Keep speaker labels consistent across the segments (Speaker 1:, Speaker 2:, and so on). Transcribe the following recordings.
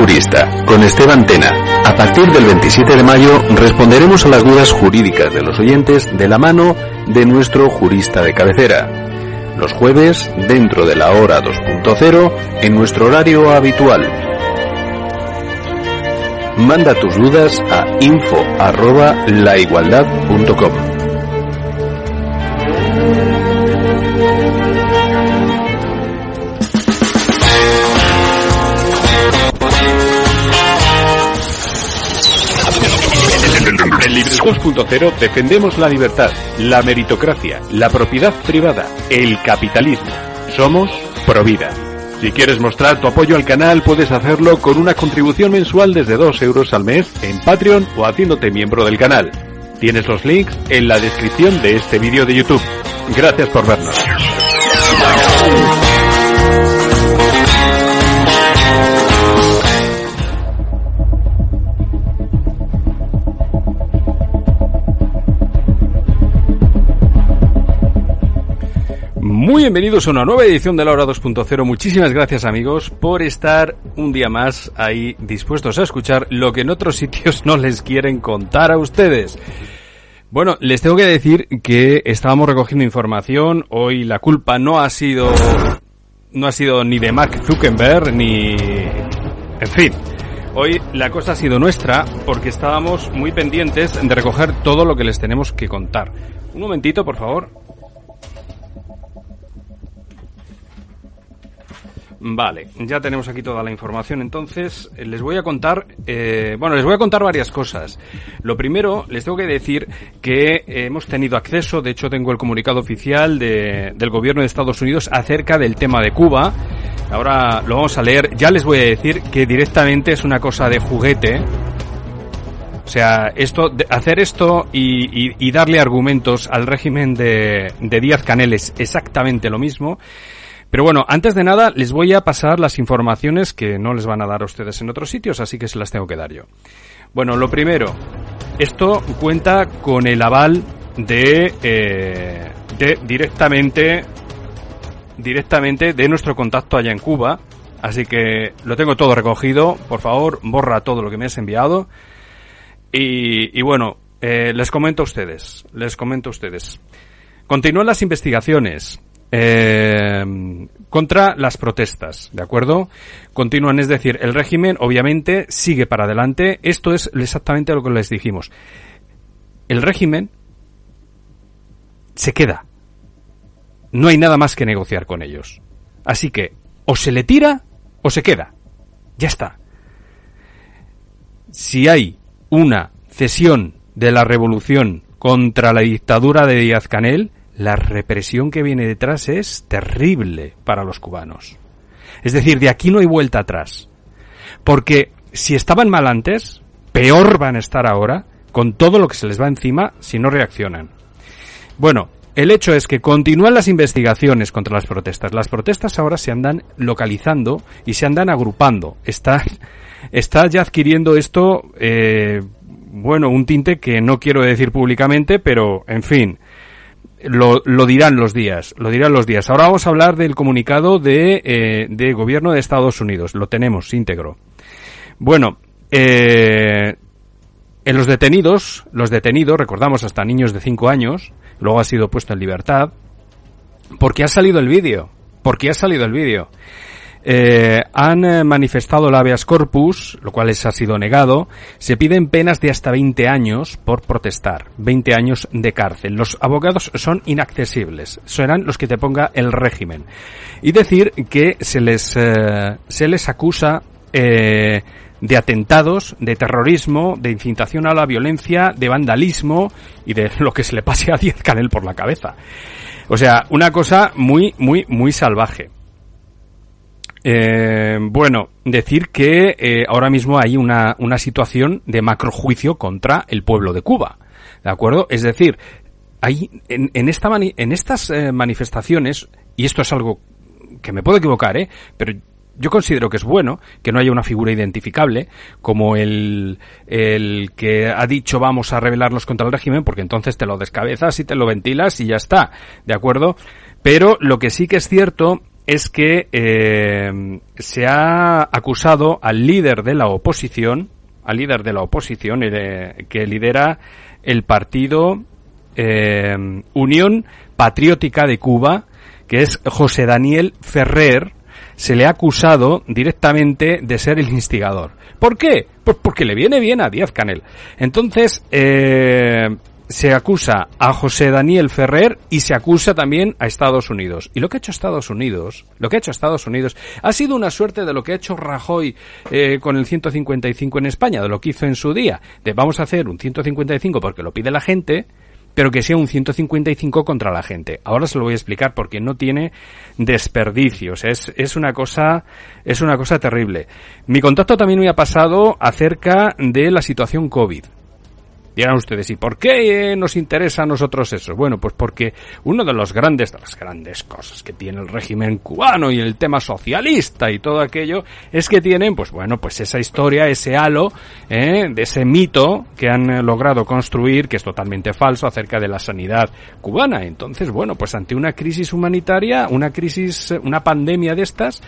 Speaker 1: Jurista, con Esteban Tena. A partir del 27 de mayo responderemos a las dudas jurídicas de los oyentes de la mano de nuestro jurista de cabecera. Los jueves, dentro de la hora 2.0, en nuestro horario habitual. Manda tus dudas a info
Speaker 2: 2.0 defendemos la libertad, la meritocracia, la propiedad privada, el capitalismo. Somos Provida. Si quieres mostrar tu apoyo al canal, puedes hacerlo con una contribución mensual desde 2 euros al mes en Patreon o haciéndote miembro del canal. Tienes los links en la descripción de este vídeo de YouTube. Gracias por vernos. Bienvenidos a una nueva edición de la hora 2.0. Muchísimas gracias amigos por estar un día más ahí dispuestos a escuchar lo que en otros sitios no les quieren contar a ustedes. Bueno, les tengo que decir que estábamos recogiendo información. Hoy la culpa no ha sido, no ha sido ni de Mark Zuckerberg ni, en fin. Hoy la cosa ha sido nuestra porque estábamos muy pendientes de recoger todo lo que les tenemos que contar. Un momentito, por favor. Vale, ya tenemos aquí toda la información. Entonces, eh, les voy a contar, eh, bueno, les voy a contar varias cosas. Lo primero, les tengo que decir que hemos tenido acceso, de hecho tengo el comunicado oficial de, del gobierno de Estados Unidos acerca del tema de Cuba. Ahora lo vamos a leer. Ya les voy a decir que directamente es una cosa de juguete. O sea, esto, hacer esto y, y, y darle argumentos al régimen de, de Díaz Canel es exactamente lo mismo. Pero bueno, antes de nada les voy a pasar las informaciones que no les van a dar a ustedes en otros sitios, así que se las tengo que dar yo. Bueno, lo primero, esto cuenta con el aval de, eh, de directamente, directamente de nuestro contacto allá en Cuba, así que lo tengo todo recogido. Por favor, borra todo lo que me has enviado. Y, y bueno, eh, les comento a ustedes, les comento a ustedes. Continúan las investigaciones eh, contra las protestas, ¿de acuerdo? Continúan, es decir, el régimen obviamente sigue para adelante. Esto es exactamente lo que les dijimos. El régimen se queda. No hay nada más que negociar con ellos. Así que o se le tira o se queda. Ya está. Si hay una cesión de la revolución contra la dictadura de Díaz Canel, la represión que viene detrás es terrible para los cubanos. Es decir, de aquí no hay vuelta atrás. Porque si estaban mal antes, peor van a estar ahora, con todo lo que se les va encima si no reaccionan. Bueno, el hecho es que continúan las investigaciones contra las protestas. Las protestas ahora se andan localizando y se andan agrupando. Está, está ya adquiriendo esto, eh, bueno, un tinte que no quiero decir públicamente, pero, en fin, lo, lo, dirán los días, lo dirán los días. Ahora vamos a hablar del comunicado de, eh, de gobierno de Estados Unidos. Lo tenemos íntegro. Bueno, eh, en los detenidos, los detenidos, recordamos hasta niños de 5 años, luego ha sido puesto en libertad, porque ha salido el vídeo, porque ha salido el vídeo. Eh, han eh, manifestado el habeas corpus, lo cual les ha sido negado. Se piden penas de hasta 20 años por protestar, 20 años de cárcel. Los abogados son inaccesibles, serán los que te ponga el régimen. Y decir que se les, eh, se les acusa eh, de atentados, de terrorismo, de incitación a la violencia, de vandalismo y de lo que se le pase a Diez Canel por la cabeza. O sea, una cosa muy, muy, muy salvaje. Eh, bueno, decir que eh, ahora mismo hay una, una situación de macrojuicio contra el pueblo de Cuba. ¿De acuerdo? Es decir, hay en, en, esta en estas eh, manifestaciones, y esto es algo que me puedo equivocar, ¿eh? pero yo considero que es bueno que no haya una figura identificable como el, el que ha dicho vamos a rebelarnos contra el régimen porque entonces te lo descabezas y te lo ventilas y ya está, ¿de acuerdo? Pero lo que sí que es cierto es que eh, se ha acusado al líder de la oposición, al líder de la oposición eh, que lidera el partido eh, Unión Patriótica de Cuba, que es José Daniel Ferrer, se le ha acusado directamente de ser el instigador. ¿Por qué? Pues porque le viene bien a Díaz Canel. Entonces, se acusa a José Daniel Ferrer y se acusa también a Estados Unidos. Y lo que ha hecho Estados Unidos, lo que ha hecho Estados Unidos, ha sido una suerte de lo que ha hecho Rajoy eh, con el 155 en España, de lo que hizo en su día, de vamos a hacer un 155 porque lo pide la gente, pero que sea un 155 contra la gente. Ahora se lo voy a explicar porque no tiene desperdicios. Es, es una cosa, es una cosa terrible. Mi contacto también me ha pasado acerca de la situación COVID. Dirán ustedes, ¿y por qué nos interesa a nosotros eso? Bueno, pues porque uno de los grandes, de las grandes cosas que tiene el régimen cubano y el tema socialista y todo aquello, es que tienen, pues bueno, pues esa historia, ese halo, ¿eh? de ese mito que han logrado construir, que es totalmente falso, acerca de la sanidad cubana. Entonces, bueno, pues ante una crisis humanitaria, una crisis, una pandemia de estas,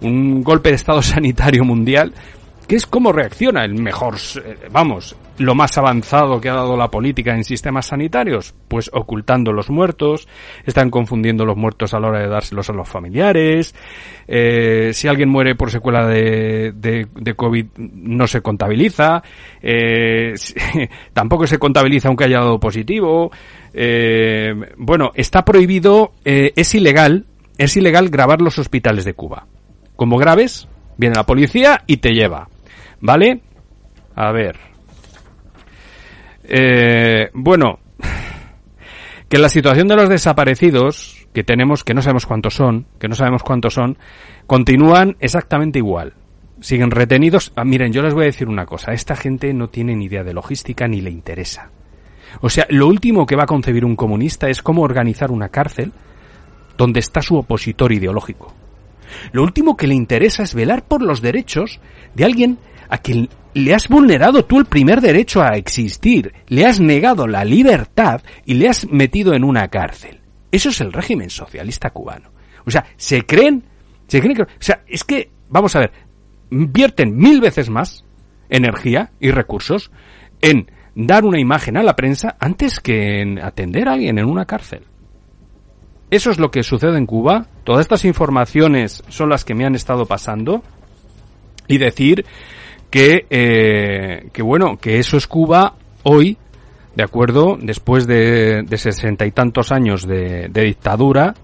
Speaker 2: un golpe de estado sanitario mundial, que es cómo reacciona el mejor, vamos, lo más avanzado que ha dado la política en sistemas sanitarios, pues ocultando los muertos, están confundiendo los muertos a la hora de dárselos a los familiares, eh, si alguien muere por secuela de, COVID no se contabiliza, eh, tampoco se contabiliza aunque haya dado positivo, eh, bueno, está prohibido, eh, es ilegal, es ilegal grabar los hospitales de Cuba. Como graves, viene la policía y te lleva. ¿Vale? A ver. Eh, bueno, que la situación de los desaparecidos, que tenemos, que no sabemos cuántos son, que no sabemos cuántos son, continúan exactamente igual. Siguen retenidos. Ah, miren, yo les voy a decir una cosa. Esta gente no tiene ni idea de logística ni le interesa. O sea, lo último que va a concebir un comunista es cómo organizar una cárcel donde está su opositor ideológico. Lo último que le interesa es velar por los derechos de alguien a quien le has vulnerado tú el primer derecho a existir, le has negado la libertad y le has metido en una cárcel. Eso es el régimen socialista cubano. O sea, se creen, se creen que, o sea, es que, vamos a ver, vierten mil veces más energía y recursos en dar una imagen a la prensa antes que en atender a alguien en una cárcel. Eso es lo que sucede en Cuba. Todas estas informaciones son las que me han estado pasando. Y decir que, eh, que bueno, que eso es Cuba hoy, de acuerdo, después de sesenta y tantos años de, de dictadura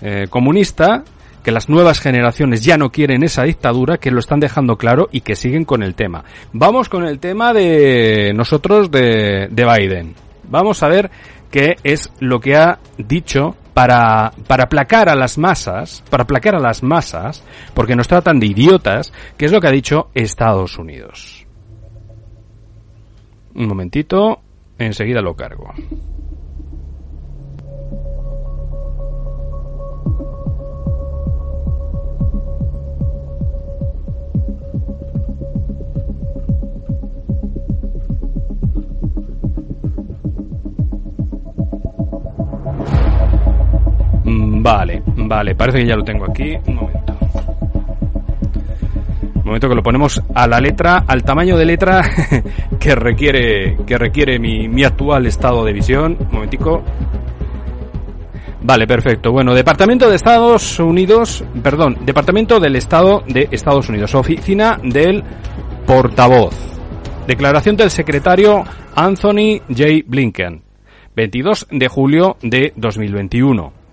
Speaker 2: eh, comunista, que las nuevas generaciones ya no quieren esa dictadura, que lo están dejando claro y que siguen con el tema. Vamos con el tema de nosotros de, de Biden. Vamos a ver qué es lo que ha dicho para, para aplacar a las masas, para aplacar a las masas, porque nos tratan de idiotas, que es lo que ha dicho Estados Unidos. Un momentito, enseguida lo cargo. Vale, vale, parece que ya lo tengo aquí. Un momento. Un momento que lo ponemos a la letra, al tamaño de letra que requiere, que requiere mi, mi actual estado de visión. Un momentico. Vale, perfecto. Bueno, Departamento de Estados Unidos, perdón, Departamento del Estado de Estados Unidos, Oficina del Portavoz. Declaración del secretario Anthony J. Blinken, 22 de julio de 2021.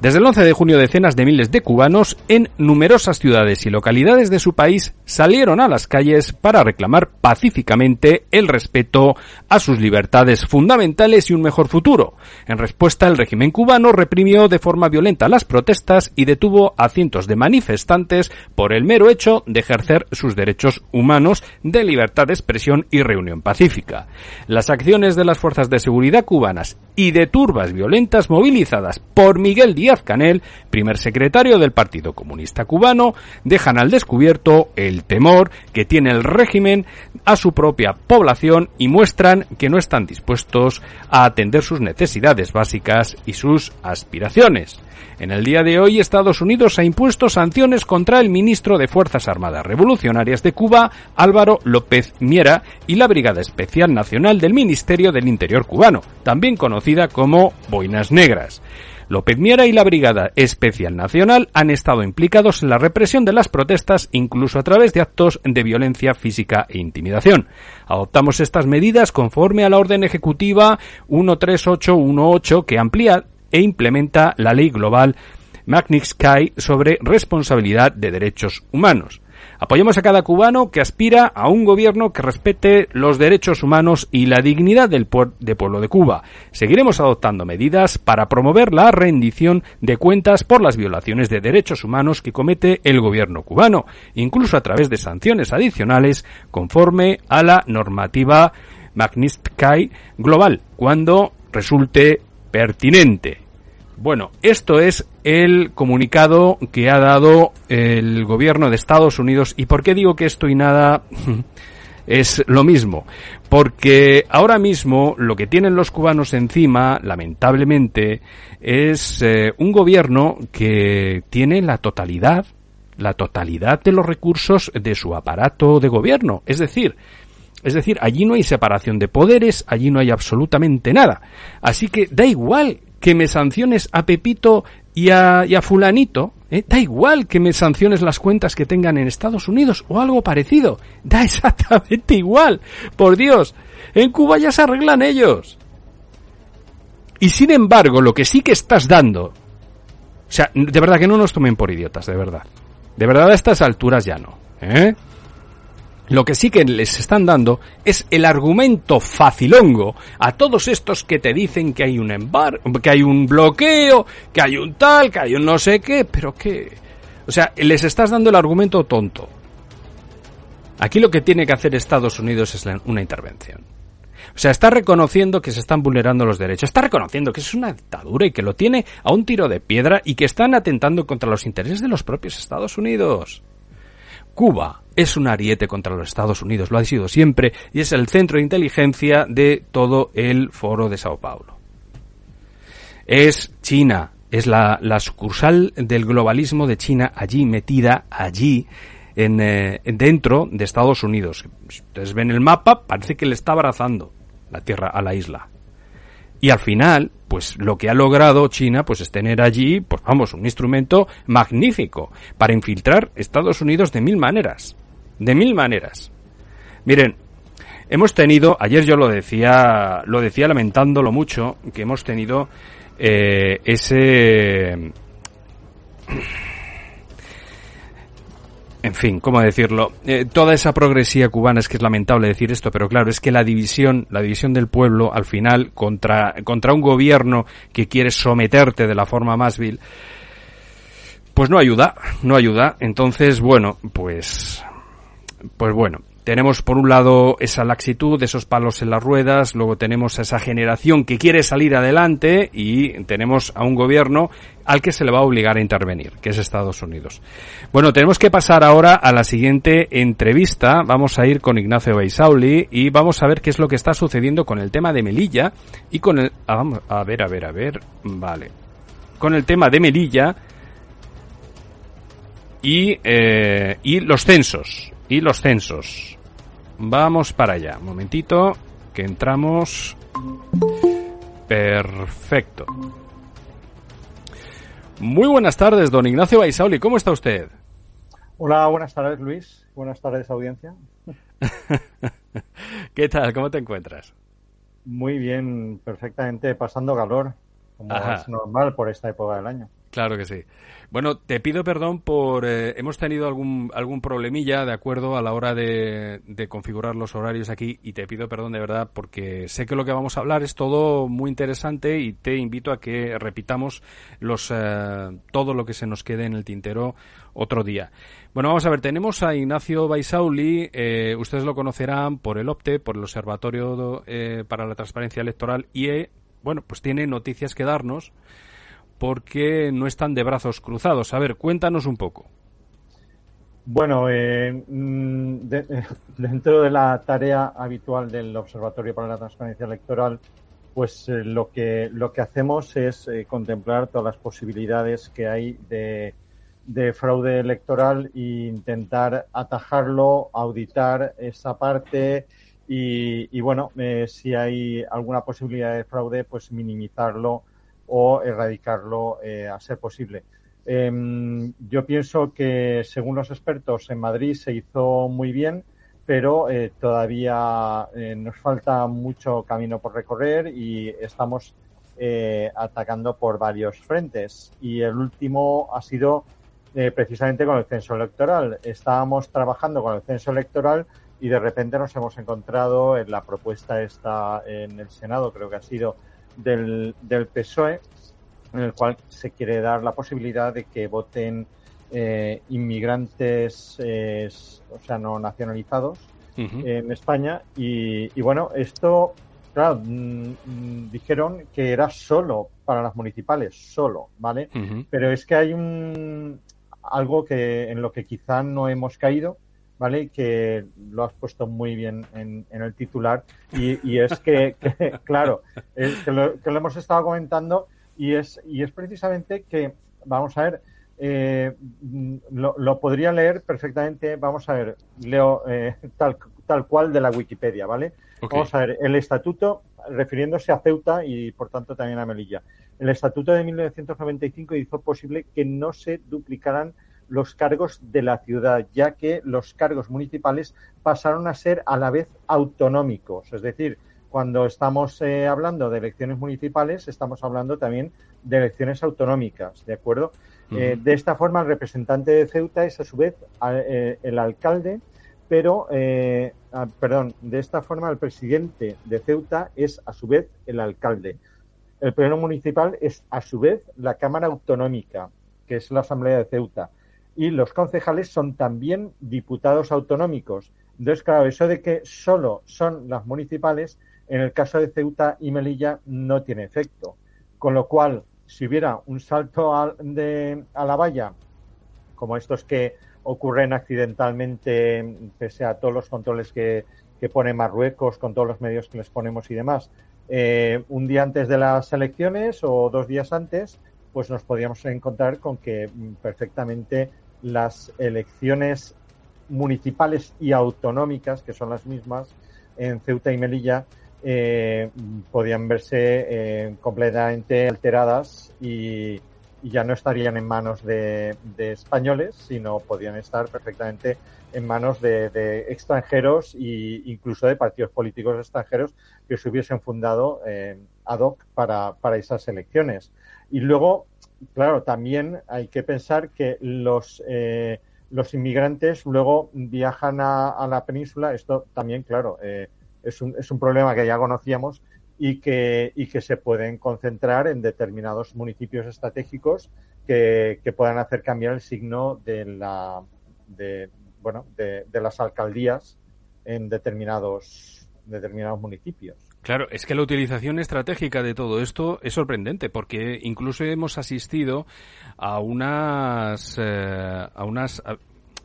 Speaker 2: Desde el 11 de junio decenas de miles de cubanos en numerosas ciudades y localidades de su país salieron a las calles para reclamar pacíficamente el respeto a sus libertades fundamentales y un mejor futuro. En respuesta, el régimen cubano reprimió de forma violenta las protestas y detuvo a cientos de manifestantes por el mero hecho de ejercer sus derechos humanos de libertad de expresión y reunión pacífica. Las acciones de las fuerzas de seguridad cubanas y de turbas violentas movilizadas por Miguel Díaz Canel, primer secretario del Partido Comunista Cubano, dejan al descubierto el temor que tiene el régimen a su propia población y muestran que no están dispuestos a atender sus necesidades básicas y sus aspiraciones. En el día de hoy, Estados Unidos ha impuesto sanciones contra el ministro de Fuerzas Armadas Revolucionarias de Cuba, Álvaro López Miera, y la Brigada Especial Nacional del Ministerio del Interior cubano, también conocida como Boinas Negras. López Miera y la Brigada Especial Nacional han estado implicados en la represión de las protestas, incluso a través de actos de violencia física e intimidación. Adoptamos estas medidas conforme a la orden ejecutiva 13818 que amplía e implementa la ley global Magnitsky sobre responsabilidad de derechos humanos. Apoyamos a cada cubano que aspira a un gobierno que respete los derechos humanos y la dignidad del pueblo de Cuba. Seguiremos adoptando medidas para promover la rendición de cuentas por las violaciones de derechos humanos que comete el gobierno cubano, incluso a través de sanciones adicionales conforme a la normativa Magnitsky global, cuando resulte pertinente. Bueno, esto es el comunicado que ha dado el gobierno de Estados Unidos. ¿Y por qué digo que esto y nada es lo mismo? Porque ahora mismo lo que tienen los cubanos encima, lamentablemente, es eh, un gobierno que tiene la totalidad, la totalidad de los recursos de su aparato de gobierno. Es decir, es decir, allí no hay separación de poderes, allí no hay absolutamente nada. Así que da igual que me sanciones a Pepito y a, fulanito, ¿eh? da igual que me sanciones las cuentas que tengan en Estados Unidos o algo parecido, da exactamente igual, por Dios, en Cuba ya se arreglan ellos. Y sin embargo, lo que sí que estás dando, o sea, de verdad que no nos tomen por idiotas, de verdad. De verdad a estas alturas ya no, ¿eh? Lo que sí que les están dando es el argumento facilongo a todos estos que te dicen que hay un embargo, que hay un bloqueo, que hay un tal, que hay un no sé qué, pero que... O sea, les estás dando el argumento tonto. Aquí lo que tiene que hacer Estados Unidos es una intervención. O sea, está reconociendo que se están vulnerando los derechos, está reconociendo que es una dictadura y que lo tiene a un tiro de piedra y que están atentando contra los intereses de los propios Estados Unidos. Cuba es un ariete contra los Estados Unidos, lo ha sido siempre, y es el centro de inteligencia de todo el foro de Sao Paulo. Es China, es la, sucursal del globalismo de China allí metida, allí, en, eh, dentro de Estados Unidos. Si ustedes ven el mapa, parece que le está abrazando la tierra a la isla. Y al final, pues lo que ha logrado China, pues es tener allí, pues vamos, un instrumento magnífico para infiltrar Estados Unidos de mil maneras. De mil maneras. Miren, hemos tenido, ayer yo lo decía, lo decía lamentándolo mucho, que hemos tenido eh, ese en fin, ¿cómo decirlo? Eh, toda esa progresía cubana es que es lamentable decir esto, pero claro, es que la división, la división del pueblo, al final, contra, contra un gobierno que quiere someterte de la forma más vil, pues no ayuda, no ayuda. Entonces, bueno, pues, pues bueno, tenemos por un lado esa laxitud, esos palos en las ruedas, luego tenemos a esa generación que quiere salir adelante y tenemos a un gobierno al que se le va a obligar a intervenir, que es Estados Unidos. Bueno, tenemos que pasar ahora a la siguiente entrevista. Vamos a ir con Ignacio Beisauli y vamos a ver qué es lo que está sucediendo con el tema de Melilla y con el... Ah, vamos, a ver, a ver, a ver. Vale. Con el tema de Melilla y, eh, y los censos. Y los censos. Vamos para allá. Un momentito, que entramos. Perfecto. Muy buenas tardes, don Ignacio Baisauli. ¿Cómo está usted?
Speaker 3: Hola, buenas tardes, Luis. Buenas tardes, audiencia.
Speaker 2: ¿Qué tal? ¿Cómo te encuentras?
Speaker 3: Muy bien, perfectamente pasando calor, como es normal por esta época del año.
Speaker 2: Claro que sí. Bueno, te pido perdón por... Eh, hemos tenido algún, algún problemilla, de acuerdo, a la hora de, configurar los horarios aquí y te pido perdón de verdad porque sé que lo que vamos a hablar es todo muy interesante y te invito a que repitamos los, eh, todo lo que se nos quede en el tintero otro día. Bueno, vamos a ver, tenemos a Ignacio Baisauli, eh, ustedes lo conocerán por el OPTE, por el Observatorio para la Transparencia Electoral y, bueno, pues tiene noticias que darnos porque no están de brazos cruzados. A ver, cuéntanos un poco.
Speaker 3: Bueno, eh, mm, dentro de la tarea habitual del Observatorio para la Transparencia Electoral, pues eh, lo que lo que hacemos es eh, contemplar todas las posibilidades que hay de, fraude electoral e intentar atajarlo, auditar esa parte y, y bueno, si hay alguna posibilidad de fraude, pues minimizarlo o erradicarlo eh, a ser posible. Em, yo pienso que, según los expertos, en Madrid se hizo muy bien, pero eh, todavía eh, nos falta mucho camino por recorrer y estamos atacando por varios frentes. Y el último ha sido precisamente con el censo electoral. Estábamos trabajando con el censo electoral y de repente nos hemos encontrado en la propuesta esta en el Senado, creo que ha sido del, del PSOE, en el cual se quiere dar la posibilidad de que voten eh, inmigrantes, eh, o sea, no nacionalizados en España. Y, bueno, esto, claro, mm, mm, dijeron que era solo para las municipales, solo, ¿vale? Pero es que hay un algo que en lo que quizá no hemos caído, ¿vale? Que lo has puesto muy bien en, el titular y, es que, claro, que, lo, hemos estado comentando y es, y es precisamente que, vamos a ver, eh, lo, podría leer perfectamente, vamos a ver, leo eh, tal, tal cual de la Wikipedia, ¿vale? Vamos a ver, el estatuto, refiriéndose a Ceuta y por tanto también a Melilla, el estatuto de 1995 hizo posible que no se duplicaran los cargos de la ciudad, ya que los cargos municipales pasaron a ser a la vez autonómicos. Es decir, cuando estamos eh, hablando de elecciones municipales, estamos hablando también de elecciones autonómicas, ¿de acuerdo? Eh, de esta forma, el representante de Ceuta es a su vez eh, el alcalde, pero, ah, perdón, de esta forma el presidente de Ceuta es a su vez el alcalde. El pleno municipal es a su vez la Cámara Autonómica, que es la Asamblea de Ceuta y los concejales son también diputados autonómicos. Entonces, claro, eso de que solo son las municipales, en el caso de Ceuta y Melilla no tiene efecto. Con lo cual, si hubiera un salto a, de, a la valla, como estos que ocurren accidentalmente, pese a todos los controles que, pone Marruecos, con todos los medios que les ponemos y demás, eh, un día antes de las elecciones o dos días antes, pues nos podríamos encontrar con que mm, perfectamente las elecciones municipales y autonómicas, que son las mismas en Ceuta y Melilla, eh, podían verse eh, completamente alteradas y, ya no estarían en manos de, españoles, sino podían estar perfectamente en manos de, extranjeros e incluso de partidos políticos extranjeros que se hubiesen fundado eh, ad hoc para, para esas elecciones. Y luego claro, también hay que pensar que los, eh, los inmigrantes luego viajan a, la península. Esto también, claro, eh, es, un, es un problema que ya conocíamos y que, y que se pueden concentrar en determinados municipios estratégicos que, que puedan hacer cambiar el signo de, la, de, bueno, de, de las alcaldías en determinados, determinados municipios.
Speaker 2: Claro, es que la utilización estratégica de todo esto es sorprendente porque incluso hemos asistido a unas, eh, a unas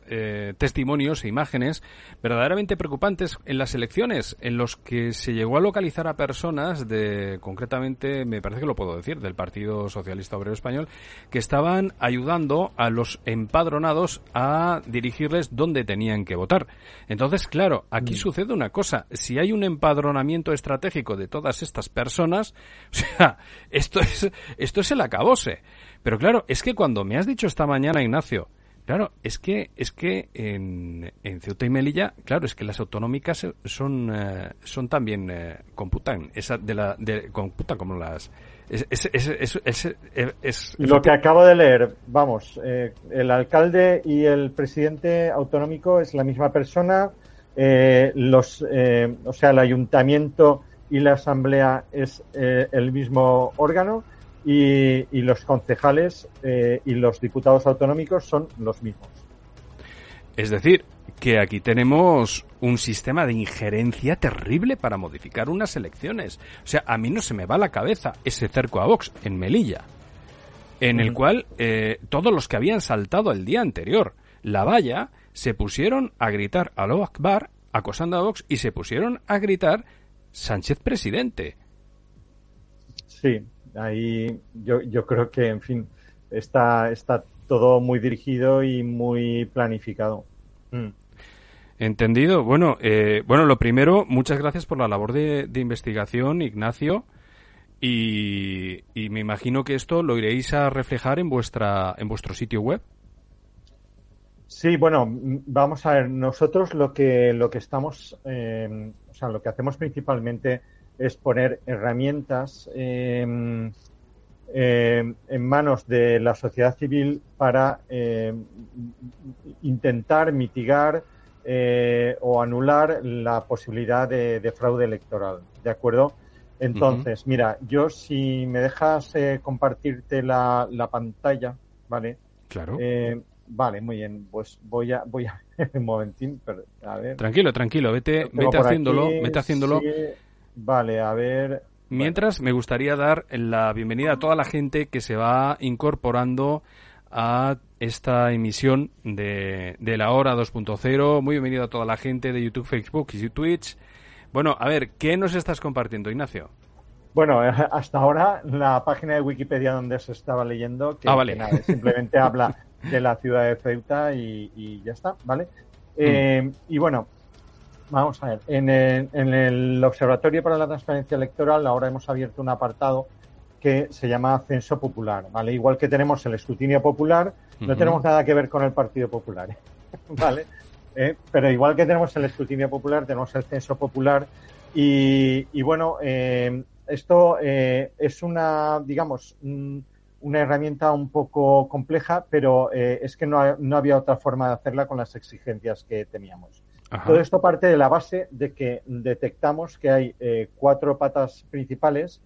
Speaker 2: eh, testimonios e imágenes verdaderamente preocupantes en las elecciones, en los que se llegó a localizar a personas de, concretamente, me parece que lo puedo decir, del Partido Socialista Obrero Español, que estaban ayudando a los empadronados a dirigirles dónde tenían que votar. Entonces, claro, aquí mm. sucede una cosa. Si hay un empadronamiento estratégico de todas estas personas, o sea, esto es, esto es el acabose. Pero claro, es que cuando me has dicho esta mañana, Ignacio, Claro, es que es que en, en Ceuta y Melilla, claro, es que las autonómicas son eh, son también eh, computan. Esa de la de, computan como las es, es, es,
Speaker 3: lo que acabo de leer, vamos, eh, el alcalde y el presidente autonómico es la misma persona, los o sea, el ayuntamiento y la asamblea es el mismo órgano y, los concejales eh, y los diputados autonómicos son los mismos.
Speaker 2: Es decir, que aquí tenemos un sistema de injerencia terrible para modificar unas elecciones. O sea, a mí no se me va la cabeza ese cerco a Vox en Melilla, en el cual eh, todos los que habían saltado el día anterior la valla se pusieron a gritar a lo Akbar acosando a Vox y se pusieron a gritar Sánchez presidente.
Speaker 3: Sí, ahí yo, yo creo que, en fin, está, está todo muy dirigido y muy planificado. Mm.
Speaker 2: Entendido. Bueno, eh, bueno, lo primero, muchas gracias por la labor de, investigación, Ignacio. Y, y, me imagino que esto lo iréis a reflejar en vuestra en vuestro sitio web.
Speaker 3: Sí, bueno, vamos a ver. Nosotros lo que lo que estamos, eh, o sea, lo que hacemos principalmente es poner herramientas em, em, en manos de la sociedad civil para em, intentar mitigar eh, o anular la posibilidad de, fraude electoral. ¿De acuerdo? Entonces, mira, yo si me dejas eh, compartirte la, pantalla, ¿vale?
Speaker 2: Claro.
Speaker 3: vale, muy bien. Pues voy a, voy a un momentín, a ver.
Speaker 2: Tranquilo, tranquilo, vete, vete haciéndolo, vete haciéndolo.
Speaker 3: Vale, a ver.
Speaker 2: Mientras, me gustaría dar la bienvenida a toda la gente que se va incorporando a esta emisión de, de la hora 2.0. Muy bienvenido a toda la gente de YouTube, Facebook y Twitch. Bueno, a ver, ¿qué nos estás compartiendo, Ignacio?
Speaker 3: Bueno, hasta ahora la página de Wikipedia donde se estaba leyendo, que,
Speaker 2: ah,
Speaker 3: simplemente habla de la ciudad de Ceuta y, ya está, ¿vale? Mm. Eh, y bueno, Vamos a ver, en el, Observatorio para la Transparencia Electoral ahora hemos abierto un apartado que se llama Censo Popular, ¿vale? Igual que tenemos el escrutinio popular, no tenemos nada que ver con el Partido Popular, ¿eh? ¿vale? Eh, pero igual que tenemos el escrutinio popular, tenemos el censo popular y, bueno, eh, esto es una, digamos, una herramienta un poco compleja, pero es que no, no había otra forma de hacerla con las exigencias que teníamos. Todo esto parte de la base de que detectamos que hay eh, cuatro patas principales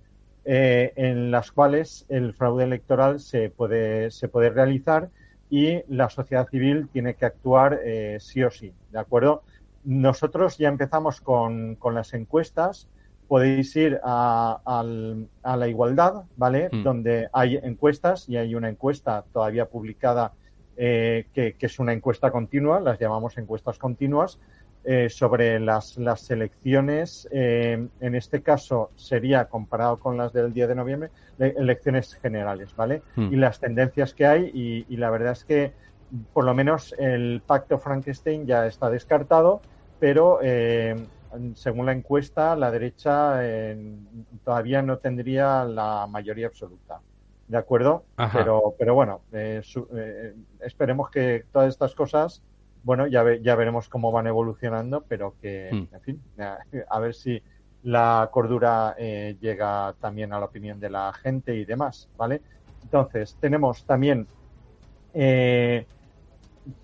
Speaker 3: eh, en las cuales el fraude electoral se puede, se puede realizar y la sociedad civil tiene que actuar eh, sí o sí, ¿de acuerdo? Nosotros ya empezamos con, con las encuestas. Podéis ir a, a la igualdad, ¿vale? Mm. Donde hay encuestas y hay una encuesta todavía publicada que, que, es una encuesta continua, las llamamos encuestas continuas, eh, sobre las, las elecciones, eh, en este caso sería comparado con las del 10 de noviembre, elecciones generales, ¿vale? Hmm. Y las tendencias que hay, y, la verdad es que por lo menos el pacto Frankenstein ya está descartado, pero eh, según la encuesta, la derecha todavía no tendría la mayoría absoluta. ¿De acuerdo? Pero, pero bueno, esperemos que todas estas cosas bueno, ya, ya veremos cómo van evolucionando, pero que, hmm. en fin, a, ver si la cordura eh, llega también a la opinión de la gente y demás, ¿vale? Entonces, tenemos también eh,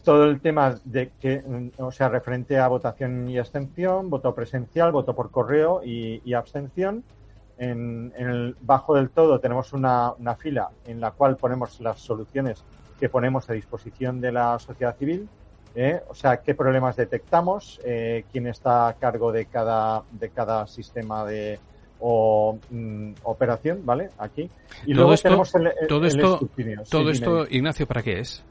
Speaker 3: todo el tema de que, o sea, referente a votación y abstención, voto presencial, voto por correo y, abstención. En, el bajo del todo tenemos una, una fila en la cual ponemos las soluciones que ponemos a disposición de la sociedad civil ¿eh? o sea, qué problemas detectamos, eh, quién está a cargo de cada, de cada sistema de o, mm, operación, ¿vale? Aquí.
Speaker 2: Y luego tenemos el, todo esto, todo esto, Ignacio, ¿para qué es?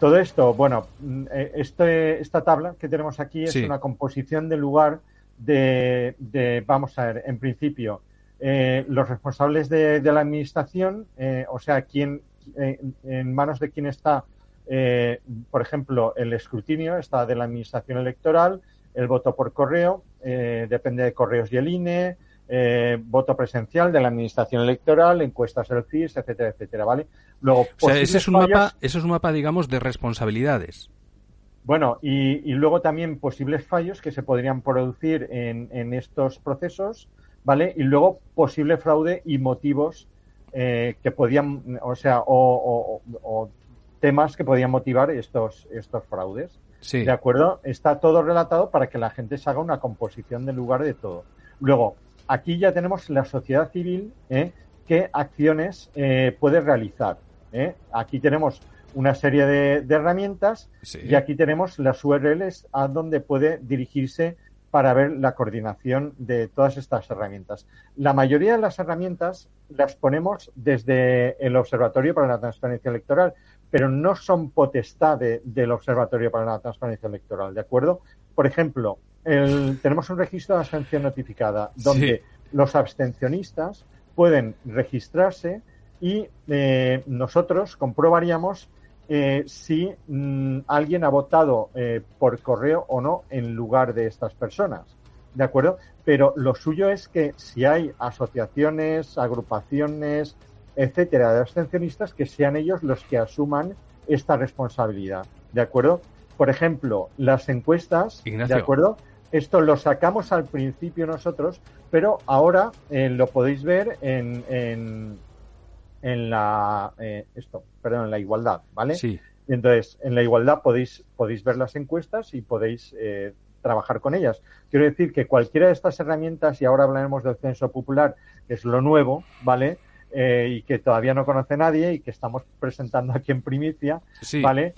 Speaker 3: todo esto, bueno, mm, eh, este, esta tabla que tenemos aquí es una composición del lugar de, de, vamos a ver, en principio, eh, los responsables de, la administración, eh, o sea, quién, en manos de quién está, por ejemplo, el escrutinio está de la administración electoral, el voto por correo, depende de correos y el INE, voto presencial de la administración electoral, encuestas del CIS, etcétera, etcétera, ¿vale?
Speaker 2: Luego, ese es un mapa, eso es un mapa, digamos, de responsabilidades.
Speaker 3: Bueno, y, luego también posibles fallos que se podrían producir en, estos procesos, ¿vale? Y luego posible fraude y motivos eh, que podían, o sea, o, temas que podían motivar estos, estos fraudes. Sí. ¿De acuerdo? Está todo relatado para que la gente se haga una composición del lugar de todo. Luego, aquí ya tenemos la sociedad civil, ¿eh? qué acciones eh, puede realizar. ¿eh? Aquí tenemos una serie de, herramientas y aquí tenemos las URLs a donde puede dirigirse para ver la coordinación de todas estas herramientas. La mayoría de las herramientas las ponemos desde el Observatorio para la Transparencia Electoral, pero no son potestad del Observatorio para la Transparencia Electoral, ¿de acuerdo? Por ejemplo, tenemos un registro de abstención notificada donde los abstencionistas pueden registrarse y eh, nosotros comprobaríamos eh, si mm, alguien ha votado eh, por correo o no en lugar de estas personas. ¿De acuerdo? Pero lo suyo es que si hay asociaciones, agrupaciones, etcétera, de abstencionistas, que sean ellos los que asuman esta responsabilidad. ¿De acuerdo? Por ejemplo, las encuestas, ¿de acuerdo? Esto lo sacamos al principio nosotros, pero ahora lo podéis ver en en la eh, esto, perdón, en la igualdad, ¿vale? Sí. Entonces, en la igualdad podéis podéis ver las encuestas y podéis eh, trabajar con ellas. Quiero decir que cualquiera de estas herramientas, y ahora hablaremos del censo popular, que es lo nuevo, ¿vale? Eh, y que todavía no conoce nadie y que estamos presentando aquí en primicia, ¿vale?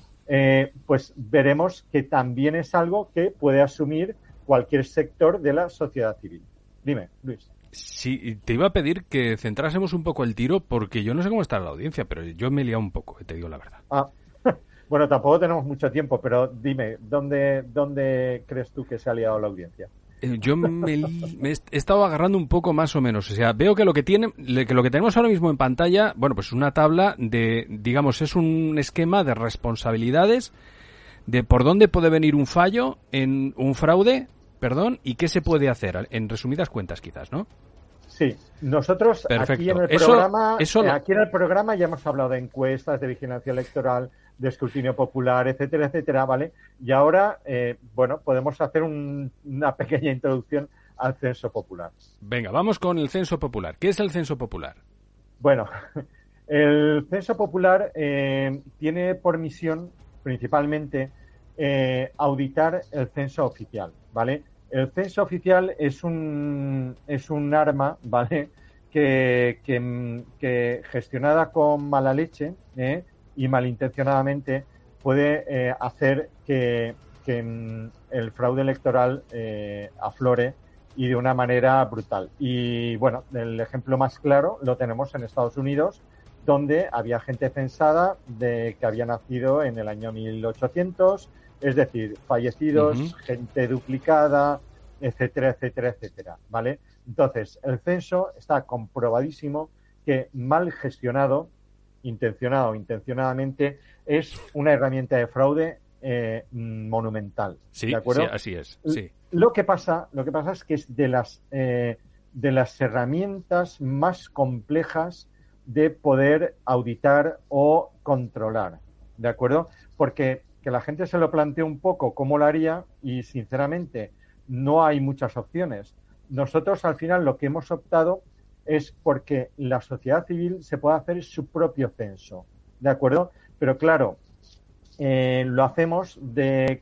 Speaker 3: pues veremos que también es algo que puede asumir cualquier sector de la sociedad civil. Dime, Luis.
Speaker 2: Sí, te iba a pedir que centrásemos un poco el tiro porque yo no sé cómo está la audiencia, pero yo me he liado un poco, te digo la verdad.
Speaker 3: Ah, bueno, tampoco tenemos mucho tiempo, pero dime, ¿dónde, dónde crees tú que se ha liado la audiencia?
Speaker 2: Eh, yo me, he estado agarrando un poco más o menos. O sea, veo que lo que tiene, que lo que tenemos ahora mismo en pantalla, bueno, pues una tabla de, digamos, es un esquema de responsabilidades de por dónde puede venir un fallo en un fraude perdón, y qué se puede hacer, en resumidas cuentas quizás, ¿no?
Speaker 3: Sí, nosotros aquí en el programa, aquí en el programa ya hemos hablado de encuestas, de vigilancia electoral, de escrutinio popular, etcétera, etcétera, ¿vale? Y ahora, eh, bueno, podemos hacer una pequeña introducción al censo popular.
Speaker 2: Venga, vamos con el censo popular. ¿Qué es el censo popular?
Speaker 3: Bueno, el censo popular eh, tiene por misión principalmente eh, auditar el censo oficial, ¿vale? El censo oficial es un, es un arma, ¿vale? Que, que, gestionada con mala leche ¿eh? y malintencionadamente puede eh, hacer que, mm, el fraude electoral eh, aflore y de una manera brutal. Y bueno, el ejemplo más claro lo tenemos en Estados Unidos, donde había gente censada de que había nacido en el año 1800, es decir, fallecidos, gente duplicada, etcétera, etcétera, etcétera, ¿vale? Entonces, el censo está comprobadísimo que mal gestionado, intencionado o intencionadamente, es una herramienta de fraude eh, monumental.
Speaker 2: Sí, ¿de acuerdo? así es. Sí.
Speaker 3: Lo que pasa, lo que pasa es que es de las eh, de las herramientas más complejas de poder auditar o controlar, ¿de acuerdo? Porque que la gente se lo plantee un poco cómo lo haría y sinceramente no hay muchas opciones. Nosotros al final lo que hemos optado es porque la sociedad civil se pueda hacer su propio censo, ¿de acuerdo? Pero claro, eh, lo hacemos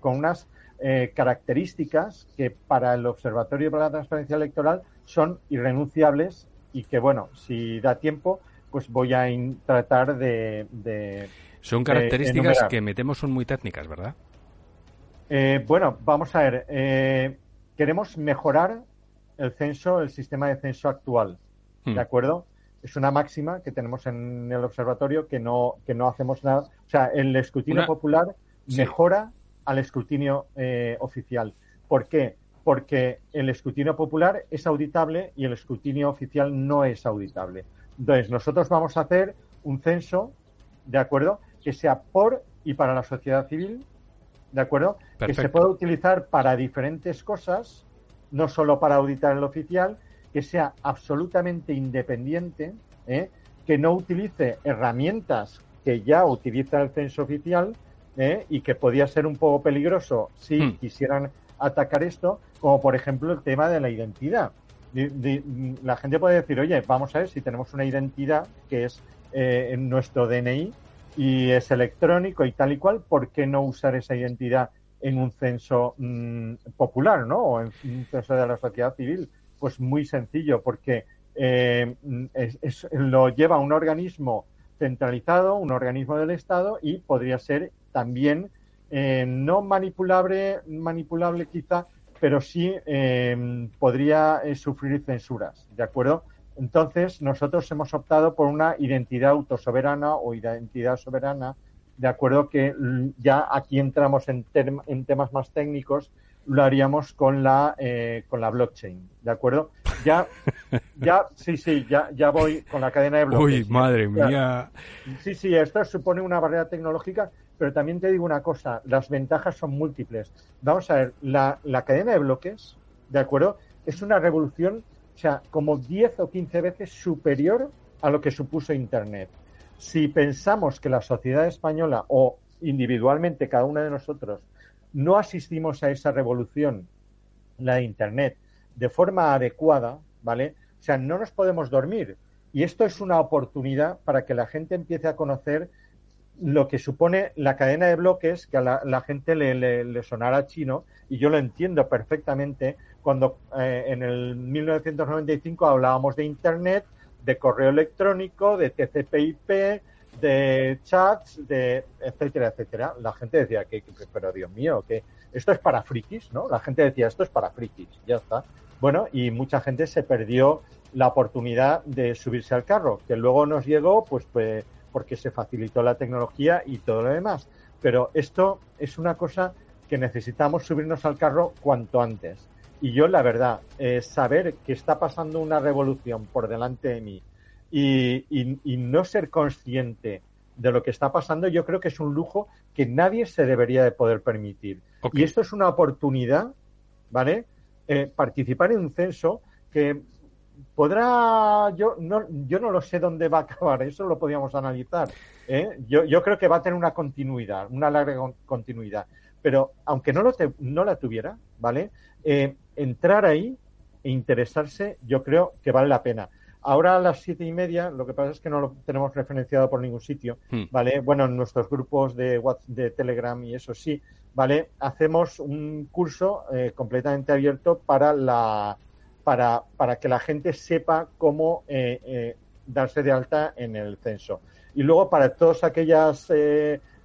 Speaker 3: con unas eh, características que para el Observatorio para la Transparencia Electoral son irrenunciables y que, bueno, si da tiempo, pues voy a tratar de
Speaker 2: son características que metemos son muy técnicas, ¿verdad?
Speaker 3: Eh, bueno, vamos a ver. Eh, queremos mejorar el censo, el sistema de censo actual. ¿De hmm. acuerdo? es una máxima que tenemos en el observatorio que no, que no hacemos nada. O sea, el escrutinio popular mejora al escrutinio eh, oficial. ¿Por qué? Porque el escrutinio popular es auditable y el escrutinio oficial no es auditable. Entonces, nosotros vamos a hacer un censo, ¿de acuerdo? Que sea por y para la sociedad civil, ¿de acuerdo? Que se pueda utilizar para diferentes cosas, no solo para auditar el oficial, que sea absolutamente independiente, ¿eh? que no utilice herramientas que ya utiliza el censo oficial ¿eh? y que podía ser un poco peligroso si hmm. quisieran atacar esto, como por ejemplo el tema de la identidad. la gente puede decir, oye, vamos a ver si tenemos una identidad que es eh, nuestro DNI y es electrónico y tal y cual, ¿por qué no usar esa identidad en un censo mm, popular, ¿no? O en un censo de la sociedad civil. Pues muy sencillo, porque eh, lo lleva un organismo centralizado, un organismo del Estado y podría ser también eh, no manipulable, manipulable quizá, pero sí eh, podría sufrir censuras, ¿de acuerdo? Entonces, nosotros hemos optado por una identidad autosoberana o identidad soberana, de acuerdo que ya aquí entramos en, en temas más técnicos, lo haríamos con la eh, con la blockchain, ¿de acuerdo? Ya, ya, sí, sí, ya, ya voy con la cadena de bloques.
Speaker 2: Uy, madre mía.
Speaker 3: Sí, sí, esto supone una barrera tecnológica, pero también te digo una cosa, las ventajas son múltiples. Vamos a ver, la, la cadena de bloques, ¿de acuerdo? Es una revolución, o sea, como 10 o 15 veces superior a lo que supuso Internet. Si pensamos que la sociedad española o individualmente cada uno de nosotros no asistimos a esa revolución, la de Internet, de forma adecuada, ¿vale? O sea, no nos podemos dormir. Y esto es una oportunidad para que la gente empiece a conocer lo que supone la cadena de bloques, que a la, gente le, le, sonará chino, y yo lo entiendo perfectamente, cuando eh, en el 1995 hablábamos de Internet, de correo electrónico, de TCP/IP, de chats, de etcétera, etcétera. La gente decía que, pero Dios mío, que esto es para frikis, ¿no? La gente decía esto es para frikis, ya está. Bueno, y mucha gente se perdió la oportunidad de subirse al carro, que luego nos llegó, pues, pues porque se facilitó la tecnología y todo lo demás. Pero esto es una cosa que necesitamos subirnos al carro cuanto antes. Y yo, la verdad, eh, saber que está pasando una revolución por delante de mí, y, no ser consciente de lo que está pasando, yo creo que es un lujo que nadie se debería de poder permitir. Y esto es una oportunidad, ¿vale? Eh, participar en un censo que podrá, yo no, yo no lo sé dónde va a acabar, eso lo podríamos analizar. ¿eh? Yo, yo creo que va a tener una continuidad, una larga continuidad. Pero aunque no, lo no la tuviera, ¿vale? Eh, entrar ahí e interesarse, yo creo que vale la pena. Ahora a las siete y media, lo que pasa es que no lo tenemos referenciado por ningún sitio, hmm. ¿vale? Bueno, en nuestros grupos de WhatsApp, de Telegram y eso sí, ¿vale? Hacemos un curso eh, completamente abierto para la para, para que la gente sepa cómo eh, eh, darse de alta en el censo. Y luego para todas aquellas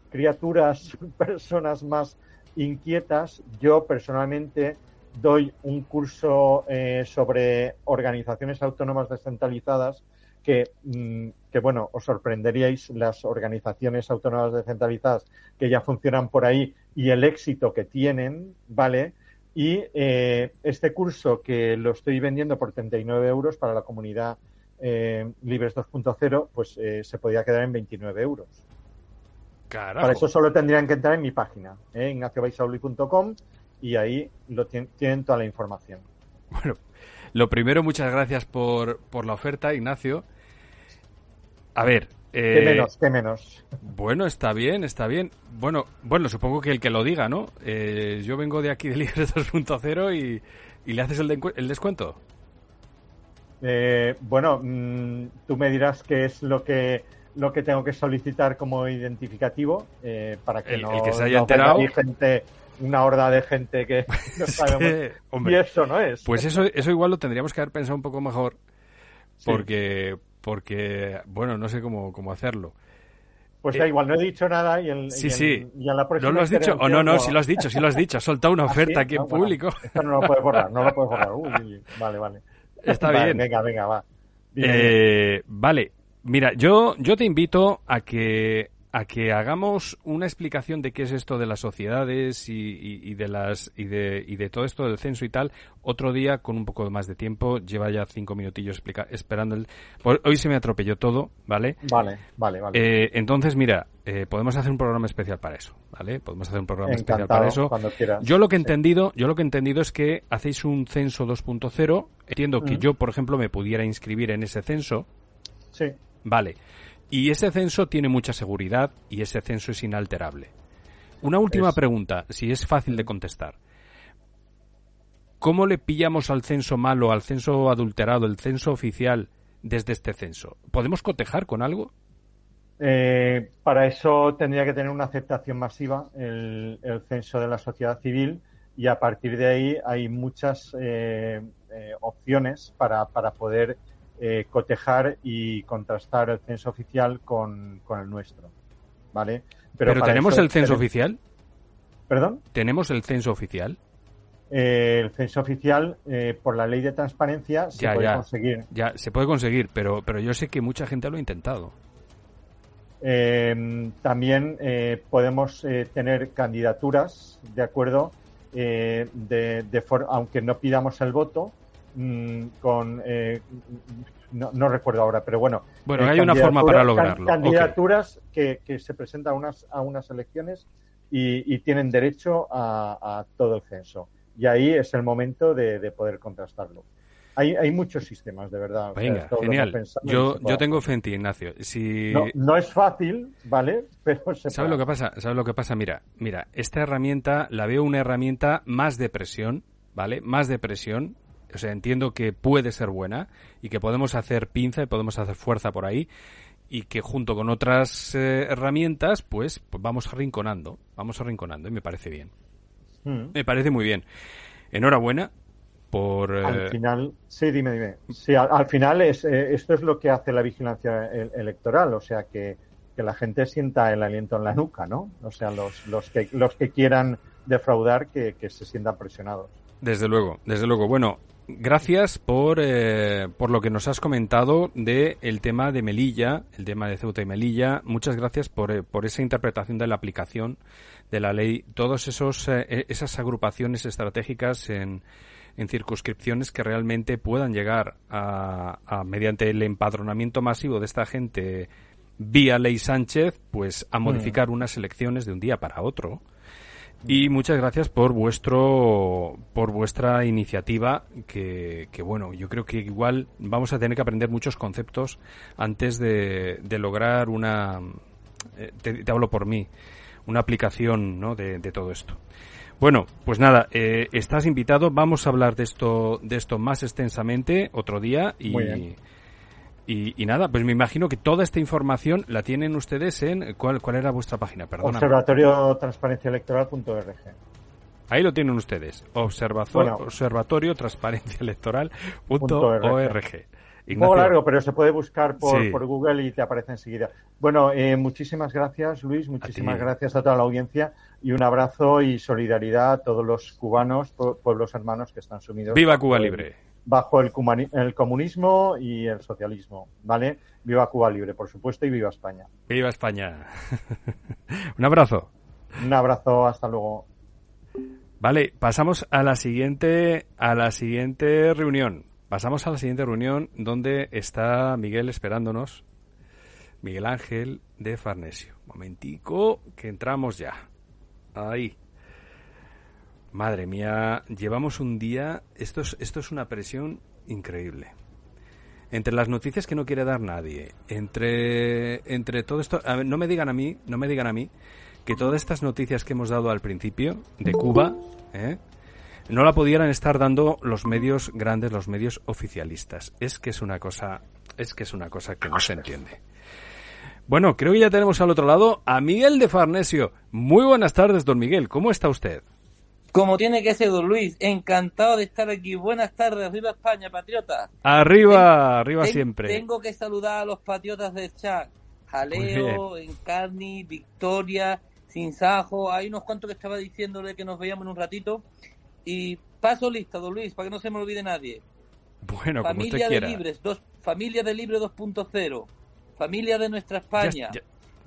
Speaker 3: criaturas, personas más inquietas, yo personalmente doy un curso eh, sobre organizaciones autónomas descentralizadas que, mm, que, bueno, os sorprenderíais las organizaciones autónomas descentralizadas que ya funcionan por ahí y el éxito que tienen, ¿vale? Y eh, este curso que lo estoy vendiendo por 39 euros para la comunidad eh, Libres 2.0, pues se podía quedar en 29 euros. Para eso solo tendrían que entrar en mi página, eh, y ahí lo tienen toda la información.
Speaker 2: Bueno, lo primero, muchas gracias por, por la oferta, Ignacio. A ver.
Speaker 3: Eh, ¿Qué menos? ¿Qué menos?
Speaker 2: Bueno, está bien, está bien. Bueno, bueno, supongo que el que lo diga, ¿no? Eh, yo vengo de aquí de Libres 2.0 y, y le haces el, el descuento.
Speaker 3: Eh, bueno, mm, tú me dirás qué es lo que lo que tengo que solicitar como identificativo eh, para que no,
Speaker 2: el que se haya enterado
Speaker 3: gente una horda de gente que no sabemos y eso no es.
Speaker 2: Pues eso, eso igual lo tendríamos que haber pensado un poco mejor, porque, porque bueno, no sé cómo, cómo hacerlo.
Speaker 3: Pues da eh, igual, no he dicho nada y en,
Speaker 2: sí, sí. la próxima ¿No lo has dicho? O no, no, sí lo has dicho, sí lo has dicho. Has soltado una ¿Ah, oferta aquí en público.
Speaker 3: esto no lo puedes borrar, no lo puedes borrar. Uy, vale, vale.
Speaker 2: Está bien.
Speaker 3: Venga, venga, va.
Speaker 2: Eh, vale, mira, yo, yo te invito a que a que hagamos una explicación de qué es esto de las sociedades y, de las y de, y de todo esto del censo y tal. Otro día con un poco más de tiempo lleva ya cinco minutillos explica, esperando el hoy se me atropelló todo vale
Speaker 3: vale vale vale.
Speaker 2: Eh, entonces mira eh, podemos hacer un programa especial para eso vale podemos hacer un programa especial para eso. yo lo que he entendido yo lo que he entendido es que hacéis un censo 2.0 entiendo que yo por ejemplo me pudiera inscribir en ese censo.
Speaker 3: Sí
Speaker 2: vale y ese censo tiene mucha seguridad y ese censo es inalterable. Una última pregunta, si es fácil de contestar. ¿Cómo le pillamos al censo malo, al censo adulterado, el censo oficial desde este censo? ¿Podemos cotejar con algo?
Speaker 3: Eh, para eso tendría que tener una aceptación masiva el, censo de la sociedad civil y a partir de ahí hay muchas eh, eh, opciones para, para poder eh, cotejar y contrastar el censo oficial con, el nuestro. ¿Vale?
Speaker 2: Pero, ¿tenemos el censo oficial?
Speaker 3: ¿Perdón?
Speaker 2: ¿Tenemos el censo oficial?
Speaker 3: Eh, el censo oficial, eh, por la ley de transparencia, se puede conseguir.
Speaker 2: Ya, se puede conseguir, pero, pero yo sé que mucha gente lo ha intentado.
Speaker 3: también podemos tener candidaturas, ¿de acuerdo? de, de aunque no pidamos el voto, Mm, con eh, no, recuerdo ahora, pero bueno.
Speaker 2: Bueno, hay una forma para lograrlo.
Speaker 3: Candidaturas que, se presentan a unas, a unas elecciones y, tienen derecho a, todo el censo. Y ahí es el momento de, poder contrastarlo. Hay, hay, muchos sistemas, de verdad.
Speaker 2: Venga, genial. Yo, yo tengo fe en ti, Ignacio. Si...
Speaker 3: No, es fácil, ¿vale? Pero
Speaker 2: ¿Sabes lo que pasa? ¿Sabes lo que pasa? Mira, mira, esta herramienta la veo una herramienta más de presión, ¿vale? Más de presión o sea, entiendo que puede ser buena y que podemos hacer pinza y podemos hacer fuerza por ahí y que junto con otras eh, herramientas, pues, pues, vamos arrinconando, vamos arrinconando y me parece bien. Mm. Me parece muy bien. Enhorabuena por...
Speaker 3: Al eh, final, sí, dime, dime. Sí, al, final es, eh, esto es lo que hace la vigilancia electoral, o sea, que, que, la gente sienta el aliento en la nuca, ¿no? O sea, los, los, que, los que quieran defraudar, que, que se sientan presionados.
Speaker 2: Desde luego, desde luego. Bueno, gracias por, eh, por lo que nos has comentado del el tema de Melilla, el tema de Ceuta y Melilla. Muchas gracias por, eh, por esa interpretación de la aplicación de la ley. Todas esos eh, e, esas agrupaciones estratégicas en, en circunscripciones que realmente puedan llegar a, a, mediante el empadronamiento masivo de esta gente vía ley Sánchez, pues a mm. modificar unas elecciones de un día para otro y muchas gracias por vuestro por vuestra iniciativa que, que, bueno yo creo que igual vamos a tener que aprender muchos conceptos antes de, de lograr una eh, te, hablo por mí una aplicación ¿no? de, de todo esto bueno pues nada eh, estás invitado vamos a hablar de esto de esto más extensamente otro día y y, nada, pues me imagino que toda esta información la tienen ustedes en. ¿Cuál, cuál era vuestra página? Perdón.
Speaker 3: Observatorio Transparencia Electoral.org.
Speaker 2: Ahí lo tienen ustedes. Observatorio Transparencia Electoral.org.
Speaker 3: Un poco largo, pero se puede buscar por, por Google y te aparece enseguida. Bueno, eh, muchísimas gracias, Luis. Muchísimas gracias a toda la audiencia y un abrazo y solidaridad a todos los cubanos, pueblos hermanos que están sumidos.
Speaker 2: ¡Viva Cuba Libre!
Speaker 3: Bajo el, el, comunismo y el socialismo, ¿vale? Viva Cuba libre, por supuesto, y viva España.
Speaker 2: Viva España. Un abrazo.
Speaker 3: Un abrazo, hasta luego.
Speaker 2: Vale, pasamos a la siguiente a la siguiente reunión. Pasamos a la siguiente reunión donde está Miguel esperándonos. Miguel Ángel de Farnesio. Momentico, que entramos ya. Ahí. Madre mía, llevamos un día, esto es, esto es una presión increíble. Entre las noticias que no quiere dar nadie, entre, entre todo esto, no me digan a mí, no me digan a mí, que todas estas noticias que hemos dado al principio de Cuba, ¿eh? no la pudieran estar dando los medios grandes, los medios oficialistas. Es que es una cosa, es que es una cosa que no se entiende. Bueno, creo que ya tenemos al otro lado a Miguel de Farnesio. Muy buenas tardes, don Miguel. ¿Cómo está usted?
Speaker 4: Como tiene que ser, don Luis, encantado de estar aquí. Buenas tardes, arriba España, patriota.
Speaker 2: Arriba, arriba siempre.
Speaker 4: Tengo que saludar a los patriotas del chat. Jaleo, Encarni, Victoria, Sinsajo, hay unos cuantos que estaba diciéndole que nos veíamos en un ratito. Y paso lista, don Luis, para que no se me olvide nadie.
Speaker 2: Bueno, Familia como usted
Speaker 4: de Libres, dos, familia de Libre 2.0, familia de nuestra España,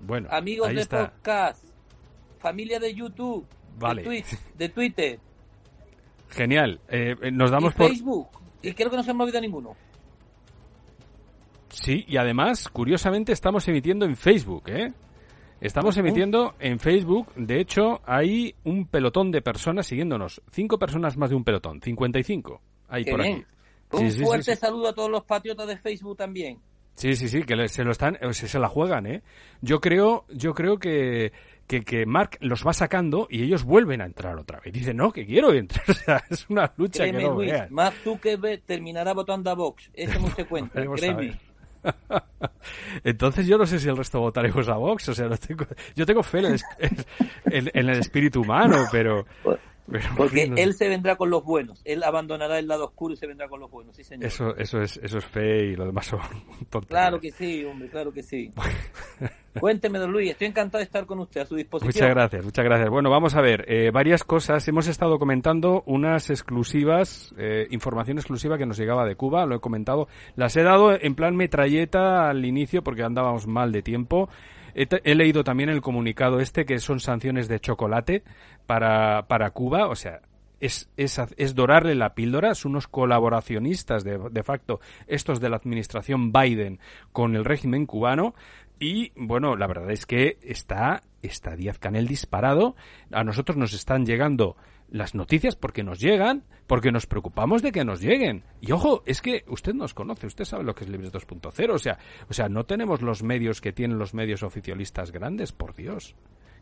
Speaker 2: Bueno,
Speaker 4: amigos de
Speaker 2: está.
Speaker 4: podcast, familia de YouTube,
Speaker 2: Vale.
Speaker 4: de, Twitter,
Speaker 2: Genial. Eh, eh, nos
Speaker 4: y
Speaker 2: damos por...
Speaker 4: Facebook. Y creo que no se me olvida ninguno.
Speaker 2: Sí, y además, curiosamente, estamos emitiendo en Facebook, ¿eh? Estamos
Speaker 4: Ujú.
Speaker 2: emitiendo en Facebook. De hecho, hay un pelotón de personas siguiéndonos. Cinco personas más de un pelotón. 55. Hay
Speaker 4: Qué
Speaker 2: por
Speaker 4: bien.
Speaker 2: aquí.
Speaker 4: Un
Speaker 2: Sí, sí, sí,
Speaker 4: fuerte
Speaker 2: sí.
Speaker 4: saludo a todos los patriotas de Facebook también.
Speaker 2: Sí, sí, sí, que se lo están, o sea, se la juegan, ¿eh? Yo creo, yo creo que, que, que Mark los va sacando y ellos vuelven a entrar otra vez. Dicen, no, que quiero entrar. O sea, es una lucha
Speaker 4: Créeme,
Speaker 2: que no
Speaker 4: Luis,
Speaker 2: veas.
Speaker 4: Mark Zuckerberg terminará votando a Vox. Eso no se cuenta, créeme.
Speaker 2: Entonces yo no sé si el resto votaremos a Vox, o sea, no tengo- yo tengo fe en el, es- en- en el espíritu humano, pero... pero,
Speaker 4: Porque
Speaker 2: no
Speaker 4: él se vendrá con los buenos. Él abandonará el lado oscuro y se vendrá con los buenos. Sí, señor.
Speaker 2: Eso, eso, es, eso es fe y lo demás son tonterías.
Speaker 4: Claro que sí, hombre, claro que sí. Cuénteme, don Luis, estoy encantado de estar con usted a su disposición.
Speaker 2: Muchas gracias, muchas gracias. Bueno, vamos a ver, eh, varias cosas. Hemos estado comentando unas exclusivas, eh, información exclusiva que nos llegaba de Cuba, lo he comentado. Las he dado en plan metralleta al inicio porque andábamos mal de tiempo. He, leído también el comunicado este que son sanciones de chocolate para, para Cuba, o sea, es, es, es dorarle la píldora, son unos colaboracionistas de, de facto, estos de la administración Biden con el régimen cubano. Y bueno, la verdad es que está, está Díaz Canel disparado. A nosotros nos están llegando las noticias porque nos llegan, porque nos preocupamos de que nos lleguen. Y ojo, es que usted nos conoce, usted sabe lo que es Libres 2.0. O sea, o sea, no tenemos los medios que tienen los medios oficialistas grandes, por Dios.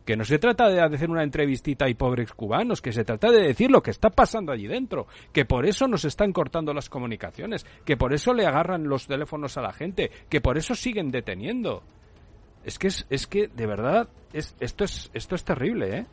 Speaker 2: Que no se trata de hacer una entrevistita y pobres cubanos, que se trata de decir lo que está pasando allí dentro, que por eso nos están cortando las comunicaciones, que por eso le agarran los teléfonos a la gente, que por eso siguen deteniendo. Es que es, es que de verdad es esto es esto es terrible, ¿eh?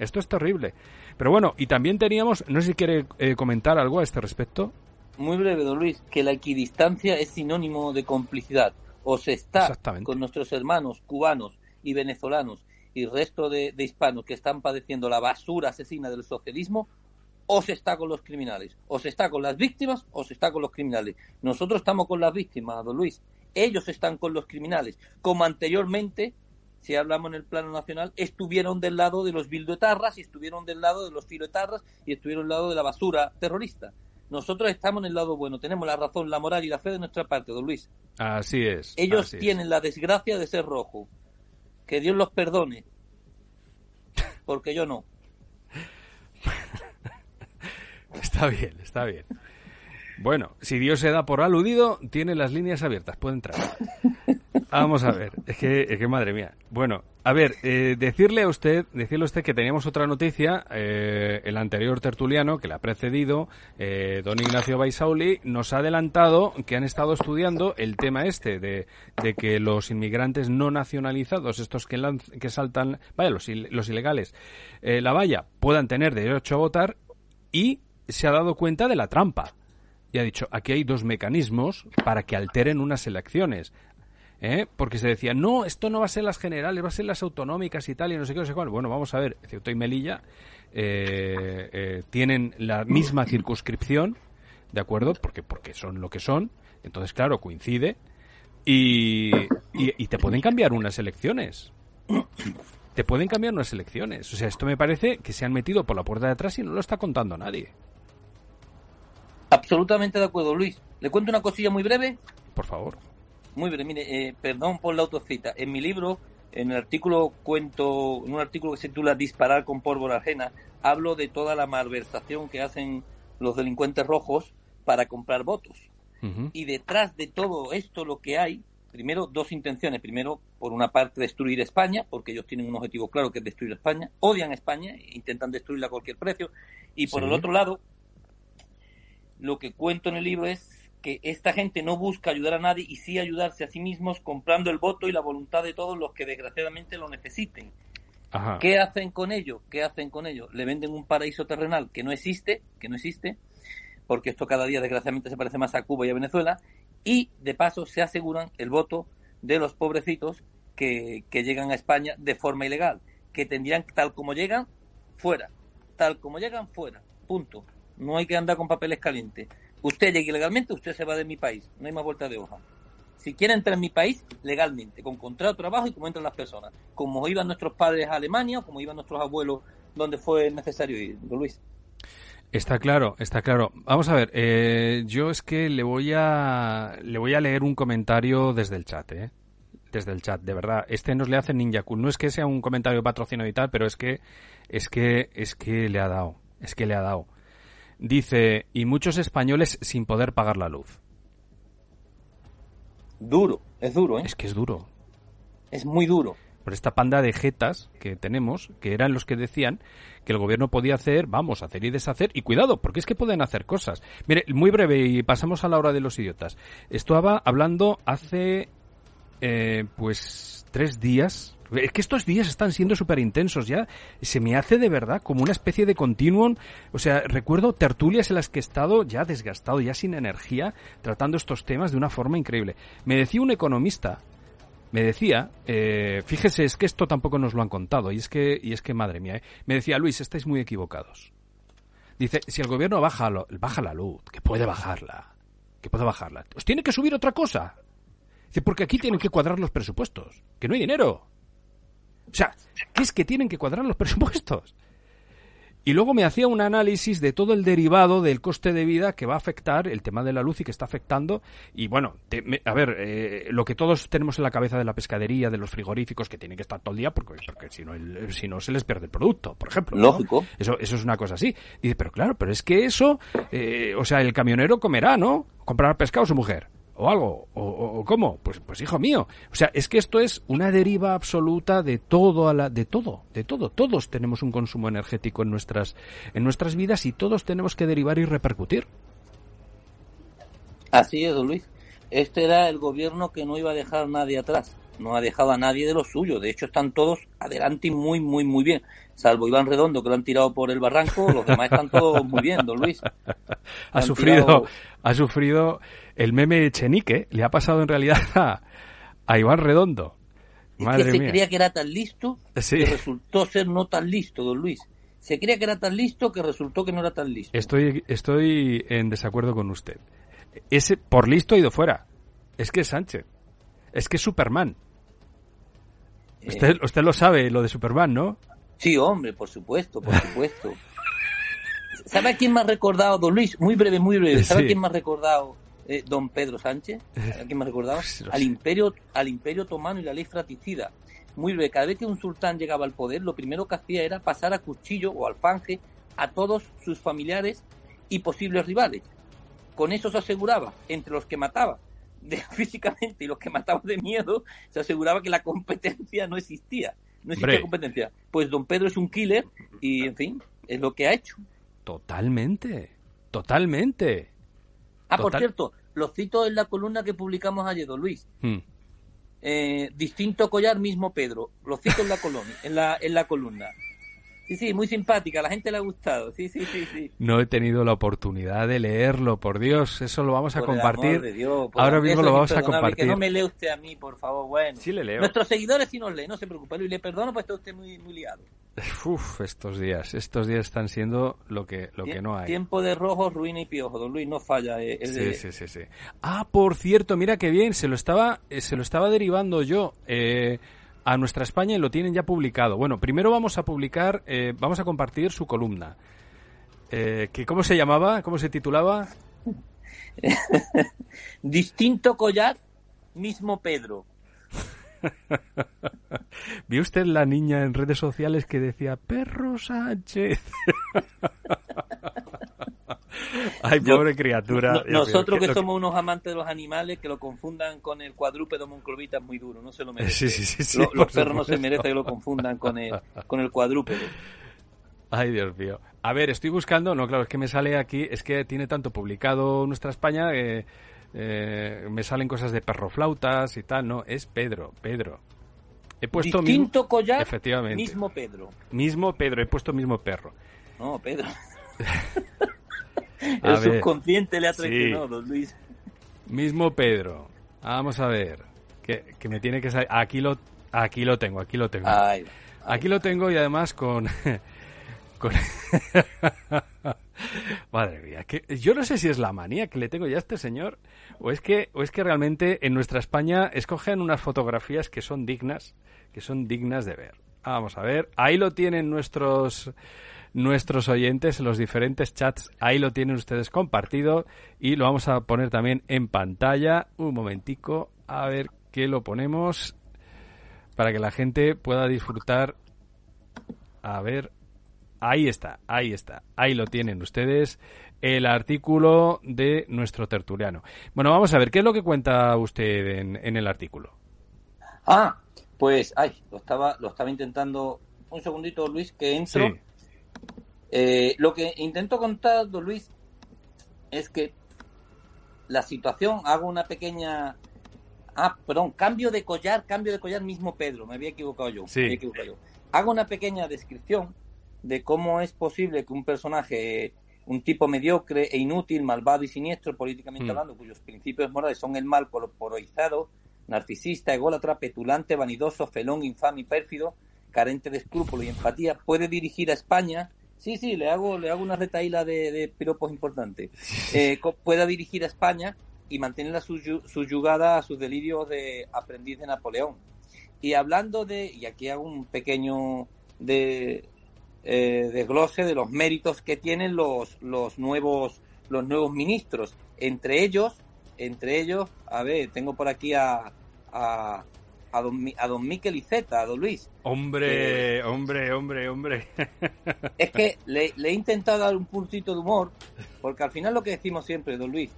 Speaker 2: Esto es terrible. Pero bueno, y también teníamos, no sé si quiere eh, comentar algo a este respecto.
Speaker 4: Muy breve, don Luis, que la equidistancia es sinónimo de complicidad. O se está con nuestros hermanos cubanos y venezolanos y resto de, de hispanos que están padeciendo la basura asesina del socialismo, o se está con los criminales. O se está con las víctimas o se está con los criminales. Nosotros estamos con las víctimas, don Luis. Ellos están con los criminales. Como anteriormente, si hablamos en el plano nacional, estuvieron del lado de los bildoetarras y estuvieron del lado de los filoetarras y estuvieron del lado de la basura terrorista. Nosotros estamos en el lado bueno, tenemos la razón, la moral y la fe de nuestra parte, don Luis.
Speaker 2: Así es.
Speaker 4: Ellos
Speaker 2: así es.
Speaker 4: tienen la desgracia de ser rojo. Que Dios los perdone. Porque yo no.
Speaker 2: Está bien, está bien. Bueno, si Dios se da por aludido, tiene las líneas abiertas, puede entrar. Vamos a ver, es que, es que madre mía. Bueno, a ver, eh, decirle a usted, decirle a usted que teníamos otra noticia, eh, el anterior tertuliano que le ha precedido, eh, don Ignacio Baisauli, nos ha adelantado que han estado estudiando el tema este de, de que los inmigrantes no nacionalizados, estos que, lanz- que saltan, vaya, los, los ilegales, eh, la valla, puedan tener derecho a votar y se ha dado cuenta de la trampa. Y ha dicho, aquí hay dos mecanismos para que alteren unas elecciones. ¿Eh? Porque se decía, no, esto no va a ser las generales, va a ser las autonómicas y tal, y no sé qué, no sé cuál. Bueno, vamos a ver, Ceuta y Melilla eh, eh, tienen la misma circunscripción, ¿de acuerdo? Porque, porque son lo que son. Entonces, claro, coincide. Y, y, y te pueden cambiar unas elecciones. Te pueden cambiar unas elecciones. O sea, esto me parece que se han metido por la puerta de atrás y no lo está contando nadie.
Speaker 4: Absolutamente de acuerdo, Luis. Le cuento una cosilla muy breve.
Speaker 2: Por favor.
Speaker 4: Muy breve, mire, eh, perdón por la autocita. En mi libro, en el artículo cuento, en un artículo que se titula Disparar con pólvora ajena, hablo de toda la malversación que hacen los delincuentes rojos para comprar votos. Y detrás de todo esto lo que hay, primero dos intenciones. Primero, por una parte, destruir España, porque ellos tienen un objetivo claro que es destruir España. Odian España, intentan destruirla a cualquier precio. Y por
Speaker 2: Sí.
Speaker 4: el otro lado, lo que cuento en el libro es que esta gente no busca ayudar a nadie y sí ayudarse a sí mismos comprando el voto y la voluntad de todos los que desgraciadamente lo necesiten.
Speaker 2: Ajá.
Speaker 4: ¿Qué hacen con ello? ¿Qué hacen con ello? Le venden un paraíso terrenal que no existe, que no existe, porque esto cada día desgraciadamente se parece más a Cuba y a Venezuela, y de paso se aseguran el voto de los pobrecitos que, que llegan a España de forma ilegal, que tendrían tal como llegan, fuera, tal como llegan, fuera, punto. No hay que andar con papeles calientes. Usted llega ilegalmente, usted se va de mi país. No hay más vuelta de hoja. Si quiere entrar en mi país, legalmente, con contrato de trabajo y como entran las personas. Como iban nuestros padres a Alemania, como iban nuestros abuelos donde fue necesario ir, Luis.
Speaker 2: Está claro, está claro. Vamos a ver, eh, yo es que le voy a le voy a leer un comentario desde el chat, ¿eh? Desde el chat, de verdad. Este nos le hace Ninja Cool. No es que sea un comentario patrocinado y tal, pero es que es que es que le ha dado, es que le ha dado. Dice, y muchos españoles sin poder pagar la luz.
Speaker 4: Duro, es duro, ¿eh?
Speaker 2: Es que es duro.
Speaker 4: Es muy duro
Speaker 2: por esta panda de jetas que tenemos, que eran los que decían que el gobierno podía hacer, vamos, hacer y deshacer, y cuidado, porque es que pueden hacer cosas. Mire, muy breve, y pasamos a la hora de los idiotas. Estaba hablando hace, eh, pues, tres días. Es que estos días están siendo súper intensos ya. Se me hace de verdad como una especie de continuum. O sea, recuerdo tertulias en las que he estado ya desgastado, ya sin energía, tratando estos temas de una forma increíble. Me decía un economista me decía, eh, fíjese, es que esto tampoco nos lo han contado, y es que, y es que madre mía, eh, me decía, Luis, estáis muy equivocados. Dice, si el gobierno baja, baja la luz, que puede bajarla, que puede bajarla, os tiene que subir otra cosa. Dice, porque aquí tienen que cuadrar los presupuestos, que no hay dinero. O sea, ¿qué es que tienen que cuadrar los presupuestos? Y luego me hacía un análisis de todo el derivado del coste de vida que va a afectar el tema de la luz y que está afectando. Y bueno, a ver, eh, lo que todos tenemos en la cabeza de la pescadería, de los frigoríficos, que tienen que estar todo el día porque, porque si, no, si no se les pierde el producto, por ejemplo.
Speaker 4: Lógico.
Speaker 2: Eso, eso es una cosa así. Dice, pero claro, pero es que eso, eh, o sea, el camionero comerá, ¿no? Comprará pescado su mujer o algo, o, cómo, pues, pues hijo mío. O sea, es que esto es una deriva absoluta de todo, a la, de todo, de todo. Todos tenemos un consumo energético en nuestras, en nuestras vidas y todos tenemos que derivar y repercutir.
Speaker 4: Así es, don Luis. Este era el gobierno que no iba a dejar a nadie atrás. No ha dejado a nadie de lo suyo. De hecho, están todos adelante y muy, muy, muy bien. Salvo Iván Redondo, que lo han tirado por el barranco, los demás están todos muy bien, don Luis.
Speaker 2: Ha sufrido, ha sufrido el meme Echenique le ha pasado en realidad a, Iván Redondo.
Speaker 4: Madre que se creía que era tan listo que resultó ser no tan listo, don Luis. Se creía que era tan listo que resultó que no era tan listo.
Speaker 2: Estoy, estoy en desacuerdo con usted. Ese, por listo ha ido fuera. Es que es Sánchez. Es que es Superman. Usted, eh. usted lo sabe, lo de Superman, ¿no?
Speaker 4: Sí, hombre, por supuesto, por supuesto. ¿Sabe a quién me ha recordado, don Luis? Muy breve, muy breve. ¿Sabe a quién me ha recordado eh, don Pedro Sánchez, ¿a quién me recordaba? Al imperio, al imperio otomano y la ley fratricida. Muy breve, cada vez que un sultán llegaba al poder, lo primero que hacía era pasar a cuchillo o alfanje a todos sus familiares y posibles rivales. Con eso se aseguraba, entre los que mataba de, físicamente y los que mataba de miedo, se aseguraba que la competencia no existía. No existía competencia. Pues don Pedro es un killer y, en fin, es lo que ha hecho.
Speaker 2: Totalmente, totalmente.
Speaker 4: Ah, por cierto, lo cito en la columna que publicamos ayer, don Luis. Hmm. Eh, distinto collar, mismo Pedro. Lo cito en la, en la, en la columna. Sí, sí, muy simpática, a la gente le ha gustado. Sí, sí, sí, sí.
Speaker 2: No he tenido la oportunidad de leerlo, por Dios, eso lo vamos a compartir. Ahora mismo lo vamos a compartir.
Speaker 4: Que no me lee usted a mí, por favor, bueno.
Speaker 2: Sí le leo.
Speaker 4: Nuestros seguidores sí nos leen, no se preocupe, y le perdono, pues está usted muy, muy liado.
Speaker 2: Uf, estos días, estos días están siendo lo que, lo que no hay.
Speaker 4: Tiempo de rojo, ruina y piojo, don Luis, no falla. Eh,
Speaker 2: sí, sí, sí, sí. Ah, por cierto, mira qué bien, se lo estaba, eh, se lo estaba derivando yo. Eh, a nuestra España y lo tienen ya publicado. Bueno, primero vamos a publicar, eh, vamos a compartir su columna. Eh, que, ¿Cómo se llamaba? ¿Cómo se titulaba?
Speaker 4: Distinto collar, mismo Pedro.
Speaker 2: ¿Vio usted la niña en redes sociales que decía Perro Sánchez? Ay, pobre criatura.
Speaker 4: nosotros que, somos unos amantes de los animales, que lo confundan con el cuadrúpedo monclovita es muy duro, no se lo merece. los perros no se merecen que lo confundan con el, con el cuadrúpedo.
Speaker 2: Ay, Dios mío. A ver, estoy buscando, no, claro, es que me sale aquí, es que tiene tanto publicado Nuestra España, eh, eh, me salen cosas de perroflautas y tal, no, es Pedro, Pedro.
Speaker 4: He puesto Distinto collar,
Speaker 2: efectivamente.
Speaker 4: mismo Pedro.
Speaker 2: Mismo Pedro, he puesto mismo perro.
Speaker 4: No, Pedro. El subconsciente le ha traicionado, don Luis.
Speaker 2: Mismo Pedro. Vamos a ver. Que, que, me tiene que salir. Aquí lo, aquí lo tengo, aquí lo tengo. Aquí lo tengo y además con. con Madre mía, que yo no sé si es la manía que le tengo ya a este señor o es que o es que realmente en nuestra España escogen unas fotografías que son dignas, que son dignas de ver. Vamos a ver, ahí lo tienen nuestros nuestros oyentes en los diferentes chats, ahí lo tienen ustedes compartido y lo vamos a poner también en pantalla. Un momentico, a ver qué lo ponemos para que la gente pueda disfrutar. A ver, ahí está, ahí está, ahí lo tienen ustedes, el artículo de nuestro tertuliano. Bueno, vamos a ver, ¿qué es lo que cuenta usted en, en el artículo?
Speaker 4: Ah, pues, ay, lo estaba, lo estaba intentando. Un segundito, Luis, que entro.
Speaker 2: Sí.
Speaker 4: Eh, lo que intento contar, don Luis, es que la situación, hago una pequeña... Ah, perdón, cambio de collar, cambio de collar mismo Pedro, me había equivocado yo.
Speaker 2: Sí.
Speaker 4: me había equivocado yo. Hago una pequeña descripción de cómo es posible que un personaje, un tipo mediocre e inútil, malvado y siniestro políticamente
Speaker 2: Mm.
Speaker 4: hablando, cuyos principios morales son el mal corporizado, narcisista, ególatra, petulante, vanidoso, felón, infame y pérfido, carente de escrúpulo y empatía, puede dirigir a España. Sí, sí, le hago, le hago una retaíla de, de piropos importantes. Eh, pueda dirigir a España y mantenerla suyu- subyugada a sus delirios de aprendiz de Napoleón. Y hablando de, y aquí hago un pequeño de, eh, desglose de los méritos que tienen los, los nuevos los nuevos ministros. Entre ellos, entre ellos, a ver, tengo por aquí a, a, a don, a don Miquel Iceta, a don Luis.
Speaker 2: Hombre, hombre, hombre, hombre.
Speaker 4: Es que le, le he intentado dar un puntito de humor, porque al final lo que decimos siempre, don Luis,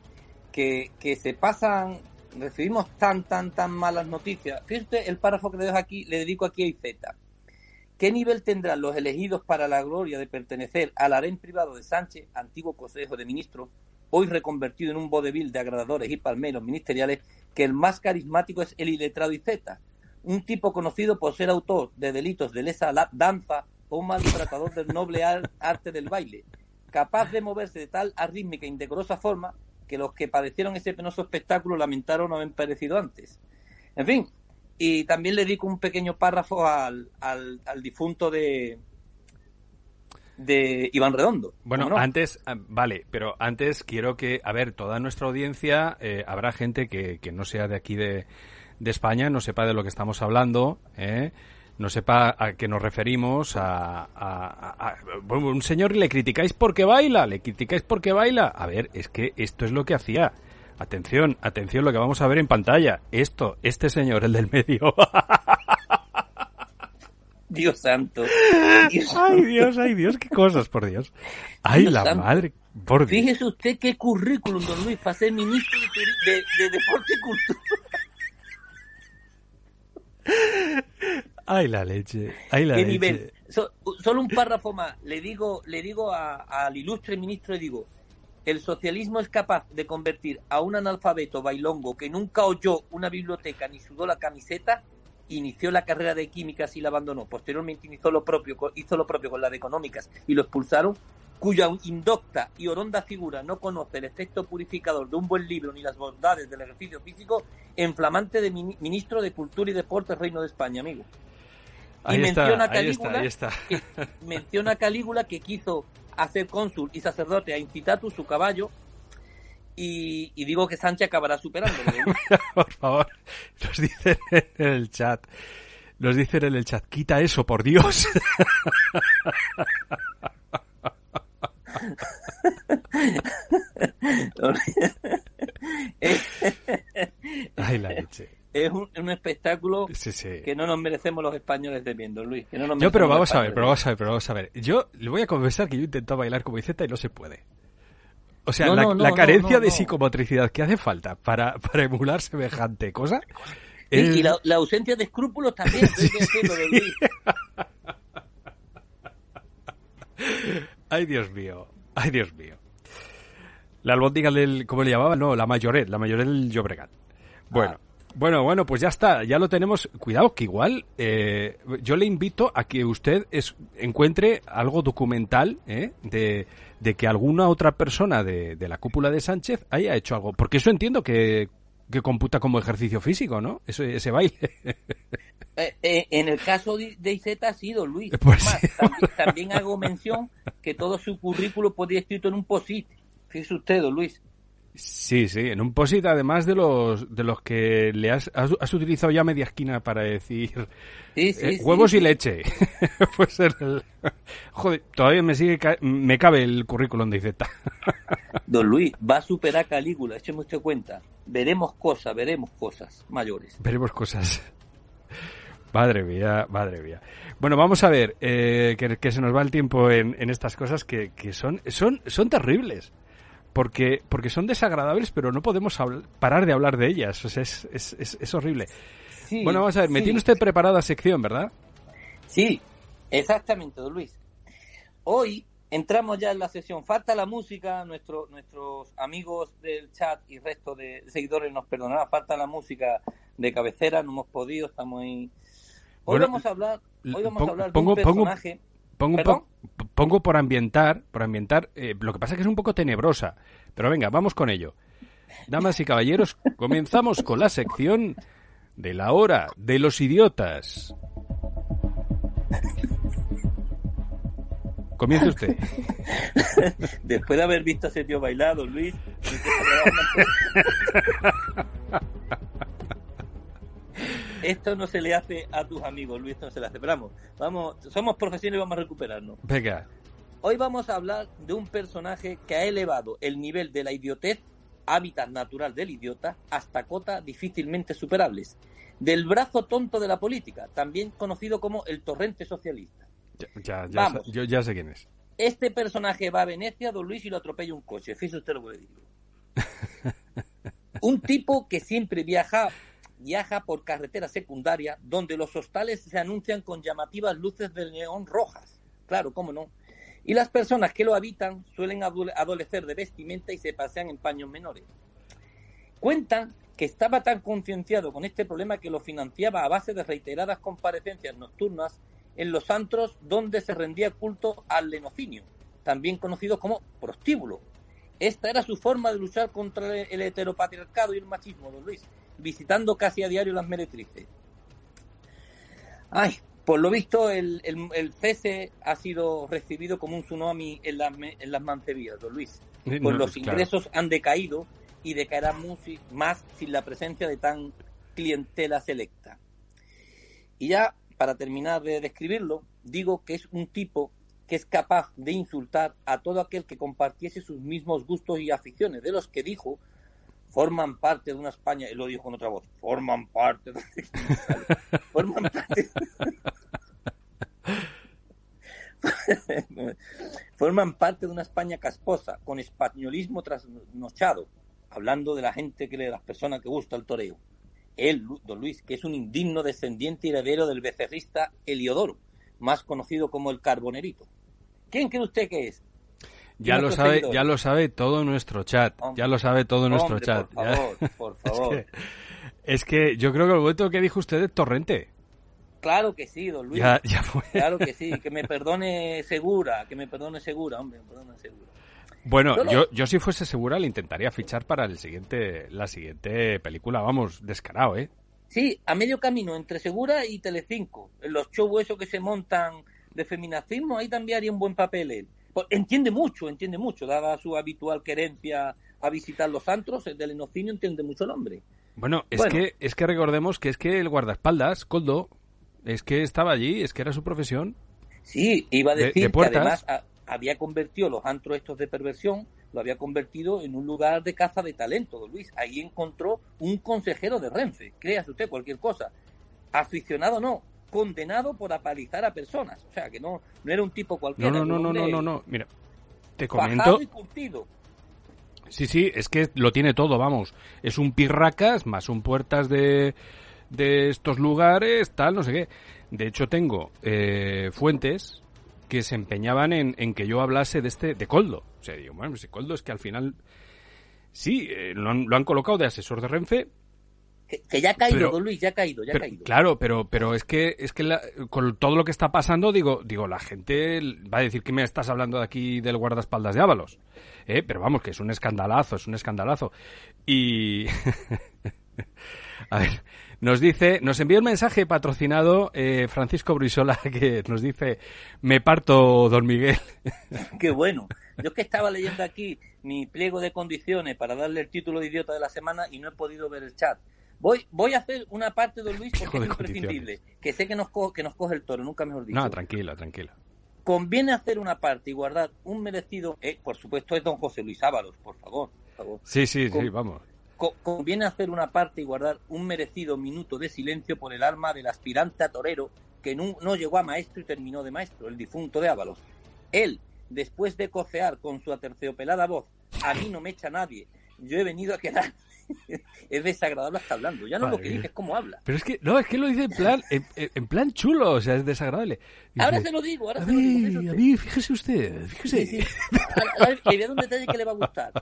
Speaker 4: que, que se pasan, recibimos tan, tan, tan malas noticias. Fíjate el párrafo que le dejo aquí, le dedico aquí a Iceta. ¿Qué nivel tendrán los elegidos para la gloria de pertenecer al harén privado de Sánchez, antiguo Consejo de Ministros, hoy reconvertido en un vodevil de agradadores y palmeros ministeriales, que el más carismático es el iletrado Iceta? Un tipo conocido por ser autor de delitos de lesa danza o un maltratador del noble ar- arte del baile, capaz de moverse de tal arrítmica e indecorosa forma que los que padecieron ese penoso espectáculo lamentaron no haber perecido antes. En fin, y también le dedico un pequeño párrafo al, al, al difunto de, de Iván Redondo.
Speaker 2: Bueno,
Speaker 4: ¿Cómo no?
Speaker 2: antes, ah, vale, pero antes quiero que, a ver, toda nuestra audiencia, eh, habrá gente que, que no sea de aquí de, de España, no sepa de lo que estamos hablando, ¿eh? no sepa a qué nos referimos, a, a- a- a- un señor le criticáis porque baila, le criticáis porque baila. A ver, es que esto es lo que hacía. Atención, atención lo que vamos a ver en pantalla. Esto, este señor, el del medio.
Speaker 4: Dios santo. Dios
Speaker 2: ay Dios, ay Dios, qué cosas, por Dios. Ay,
Speaker 4: Dios
Speaker 2: la
Speaker 4: santo.
Speaker 2: madre, por Dios.
Speaker 4: Fíjese usted qué currículum, don Luis, para ser ministro de, turi- de, de Deporte y Cultura.
Speaker 2: Ay, la leche. Ay, la
Speaker 4: ¿Qué
Speaker 2: leche.
Speaker 4: nivel? So- solo un párrafo más. Le digo, le digo a- al ilustre ministro, le digo, el socialismo es capaz de convertir a un analfabeto bailongo que nunca oyó una biblioteca ni sudó la camiseta, inició la carrera de químicas y la abandonó. Posteriormente hizo lo propio, con- hizo lo propio con la de económicas y lo expulsaron, cuya indocta y oronda figura no conoce el efecto purificador de un buen libro ni las bondades del ejercicio físico, en flamante de mini- ministro de Cultura y Deportes Reino de España, amigo. Y
Speaker 2: Ahí está,
Speaker 4: menciona a
Speaker 2: ahí está,
Speaker 4: Calígula,
Speaker 2: ahí está.
Speaker 4: que menciona Calígula que quiso hacer cónsul y sacerdote a Incitatus, su caballo, y, y digo que Sánchez acabará superándolo.
Speaker 2: Por favor, nos dicen en el chat. Nos dicen en el chat, quita eso, por Dios.
Speaker 4: es,
Speaker 2: Ay, la leche.
Speaker 4: es un, un espectáculo
Speaker 2: Sí, sí.
Speaker 4: que no nos merecemos los españoles de viendo, Luis. Que no nos
Speaker 2: Yo, pero vamos a ver, pero vamos a ver, pero vamos a ver. Yo le voy a confesar que yo he intentado bailar como Iceta y no se puede. O sea,
Speaker 4: No,
Speaker 2: la,
Speaker 4: no,
Speaker 2: la
Speaker 4: no,
Speaker 2: carencia
Speaker 4: no,
Speaker 2: de psicomotricidad que hace falta para, para emular semejante cosa.
Speaker 4: Sí,
Speaker 2: es-
Speaker 4: y la, la ausencia de escrúpulos también, don Luis.
Speaker 2: Ay, Dios mío. Ay, Dios mío. La albóndiga del... ¿Cómo le llamaban? No, la mayoret. La mayoret del Llobregat. Bueno. Bueno, bueno, pues ya está, ya lo tenemos. Cuidado, que igual eh, yo le invito a que usted es- encuentre algo documental ¿eh? de, de que alguna otra persona de, de la cúpula de Sánchez haya hecho algo. Porque eso entiendo que que computa como ejercicio físico, ¿no? Ese, ese baile.
Speaker 4: Eh, eh, en el caso de, IZ ha sido Luis.
Speaker 2: Pues sí.
Speaker 4: también, también hago mención que todo su currículo podía escrito en un posit. Fíjese usted, don Luis.
Speaker 2: Sí, sí, en un posit además de los de los que le has, has, has utilizado ya media esquina para decir
Speaker 4: Sí, sí,
Speaker 2: eh, huevos
Speaker 4: sí.
Speaker 2: y leche. pues el... Joder, todavía me sigue me cabe el currículum de IZ.
Speaker 4: Don Luis, va a superar Calígula, écheme usted cuenta. Veremos cosas, veremos cosas mayores.
Speaker 2: Veremos cosas. Madre mía, madre mía. Bueno, vamos a ver, eh, que, que se nos va el tiempo en, en estas cosas que, que son, son, son terribles. Porque, porque son desagradables, pero no podemos parar de hablar de ellas. O sea, es, es, es, es horrible.
Speaker 4: Sí,
Speaker 2: Bueno, vamos a ver, me
Speaker 4: sí,
Speaker 2: tiene usted preparada sección, ¿verdad?
Speaker 4: Sí, exactamente, don Luis. Hoy entramos ya en la sesión. Falta la música, nuestro, nuestros amigos del chat y resto de seguidores nos perdonarán. Falta la música de cabecera, no hemos podido, estamos ahí. Hoy
Speaker 2: Bueno,
Speaker 4: vamos a hablar, hoy vamos a hablar de un
Speaker 2: pongo-
Speaker 4: personaje.
Speaker 2: Pongo, un
Speaker 4: ¿Perdón?
Speaker 2: po- pongo por ambientar, por ambientar, eh, lo que pasa es que es un poco tenebrosa, pero venga, vamos con ello. Damas y caballeros, comenzamos con la sección de la hora de los idiotas. Comience usted.
Speaker 4: Después de haber visto a ese tío bailar, don Luis. Esto no se le hace a tus amigos, Luis, esto no se le hace. Pero vamos, vamos, somos profesionales y vamos a recuperarnos.
Speaker 2: Venga,
Speaker 4: Hoy vamos a hablar de un personaje que ha elevado el nivel de la idiotez, hábitat natural del idiota, hasta cotas difícilmente superables. Del brazo tonto de la política, también conocido como el torrente socialista.
Speaker 2: ya, ya, ya
Speaker 4: Vamos.
Speaker 2: sé- yo ya sé quién es.
Speaker 4: Este personaje va a Venecia, don Luis, y lo atropella un coche. Fíjese usted lo que le digo. Un tipo que siempre viaja, viaja por carretera secundaria, donde los hostales se anuncian con llamativas luces de neón rojas. Claro, cómo no. Y las personas que lo habitan suelen adole- adolecer de vestimenta y se pasean en paños menores. Cuentan que estaba tan concienciado con este problema que lo financiaba a base de reiteradas comparecencias nocturnas en los antros donde se rendía culto al lenocinio, también conocido como prostíbulo. Esta era su forma de luchar contra el heteropatriarcado y el machismo, don Luis, visitando casi a diario las meretrices. Ay, por lo visto el, el, el cese ha sido recibido como un tsunami en las, en las Mancebillas, don Luis. Pues
Speaker 2: no,
Speaker 4: los
Speaker 2: claro.
Speaker 4: ingresos han decaído y decaerán más sin la presencia de tan clientela selecta. Y ya, para terminar de describirlo, digo que es un tipo que es capaz de insultar a todo aquel que compartiese sus mismos gustos y aficiones, de los que dijo forman parte de una España, él lo dijo con otra voz, forman parte de forman parte forman parte de una España casposa, con españolismo trasnochado, hablando de la gente que de las personas que gusta el toreo. Él, don Luis, que es un indigno descendiente y heredero del becerrista Heliodoro, más conocido como el Carbonerito. ¿Quién cree usted que es?
Speaker 2: Ya lo sabe,
Speaker 4: seguidores.
Speaker 2: ya lo sabe todo nuestro chat.
Speaker 4: Hombre,
Speaker 2: Ya lo sabe todo nuestro
Speaker 4: Hombre,
Speaker 2: chat.
Speaker 4: Por favor, por favor.
Speaker 2: Es que, es que yo creo que el momento que dijo usted es torrente.
Speaker 4: Claro que sí, don Luis.
Speaker 2: Ya, ya fue.
Speaker 4: Claro que sí, que me perdone segura, que me perdone segura, hombre, me perdone segura.
Speaker 2: Bueno,
Speaker 4: Yo
Speaker 2: yo, yo si fuese segura le intentaría fichar para el siguiente, la siguiente película, vamos, descarado, ¿eh?
Speaker 4: Sí, a medio camino entre Segura y Telecinco. En los shows esos que se montan de feminacismo, ahí también haría un buen papel él. Pues, entiende mucho, entiende mucho, dada su habitual querencia a visitar los antros, el del enocinio entiende mucho el hombre.
Speaker 2: Bueno, es
Speaker 4: Bueno.
Speaker 2: que es que recordemos que es que el guardaespaldas, Coldo, es que estaba allí, es que era su profesión.
Speaker 4: Sí, iba a
Speaker 2: De-
Speaker 4: decir
Speaker 2: de
Speaker 4: que además a- había convertido los antros estos de perversión, lo había convertido en un lugar de caza de talento, don Luis. Ahí encontró un consejero de Renfe, créase usted cualquier cosa. Aficionado no, condenado por apalizar a personas. O sea, que no, no era un tipo cualquiera.
Speaker 2: No, no, no, no, no, no. Mira, te comento.
Speaker 4: y curtido.
Speaker 2: Sí, sí, es que lo tiene todo, vamos. Es un pirracas más un puertas de, de estos lugares, tal, no sé qué. De hecho, tengo eh, fuentes que se empeñaban en, en que yo hablase de este, de Coldo. O sea, digo, bueno, ese Coldo es que al final, sí, eh, lo, han, lo han colocado de asesor de Renfe,
Speaker 4: Que, que ya ha caído,
Speaker 2: Pero-
Speaker 4: don Luis, ya ha caído, ya ha caído.
Speaker 2: claro, pero, pero es que, es que la- con todo lo que está pasando, digo, digo, la gente va a decir que me estás hablando de aquí del guardaespaldas de Ábalos. ¿eh? Pero vamos, que es un escandalazo, es un escandalazo. Y, A ver, nos dice, nos envió un mensaje patrocinado eh, Francisco Brisola que nos dice, me parto, don Miguel.
Speaker 4: Qué bueno. Yo es que estaba leyendo aquí mi pliego de condiciones para darle el título de idiota de la semana y no he podido ver el chat. Voy, voy a hacer una parte, don Luis, porque es imprescindible. Que sé que nos, que nos coge el toro, nunca mejor dicho.
Speaker 2: No, tranquilo, tranquilo.
Speaker 4: Conviene hacer una parte y guardar un merecido... Eh, por supuesto es don José Luis Ábalos, por favor. Por favor.
Speaker 2: Sí, sí, sí, vamos
Speaker 4: conviene hacer una parte y guardar un merecido minuto de silencio por el alma del aspirante a torero que no, llegó a maestro y terminó de maestro, el difunto de Ábalos. Él, después de cocear con su aterciopelada voz, a mí no me echa nadie, yo he venido a quedar es desagradable hasta hablando. Ya no lo que dice, es como habla.
Speaker 2: Pero es que, no, es que lo dice en plan, en, plan chulo, o sea, es desagradable.
Speaker 4: ahora se lo digo, ahora
Speaker 2: a
Speaker 4: se
Speaker 2: mí, lo digo. A mí, fíjese usted, fíjese. Sí,
Speaker 4: sí. un detalle que le va a gustar.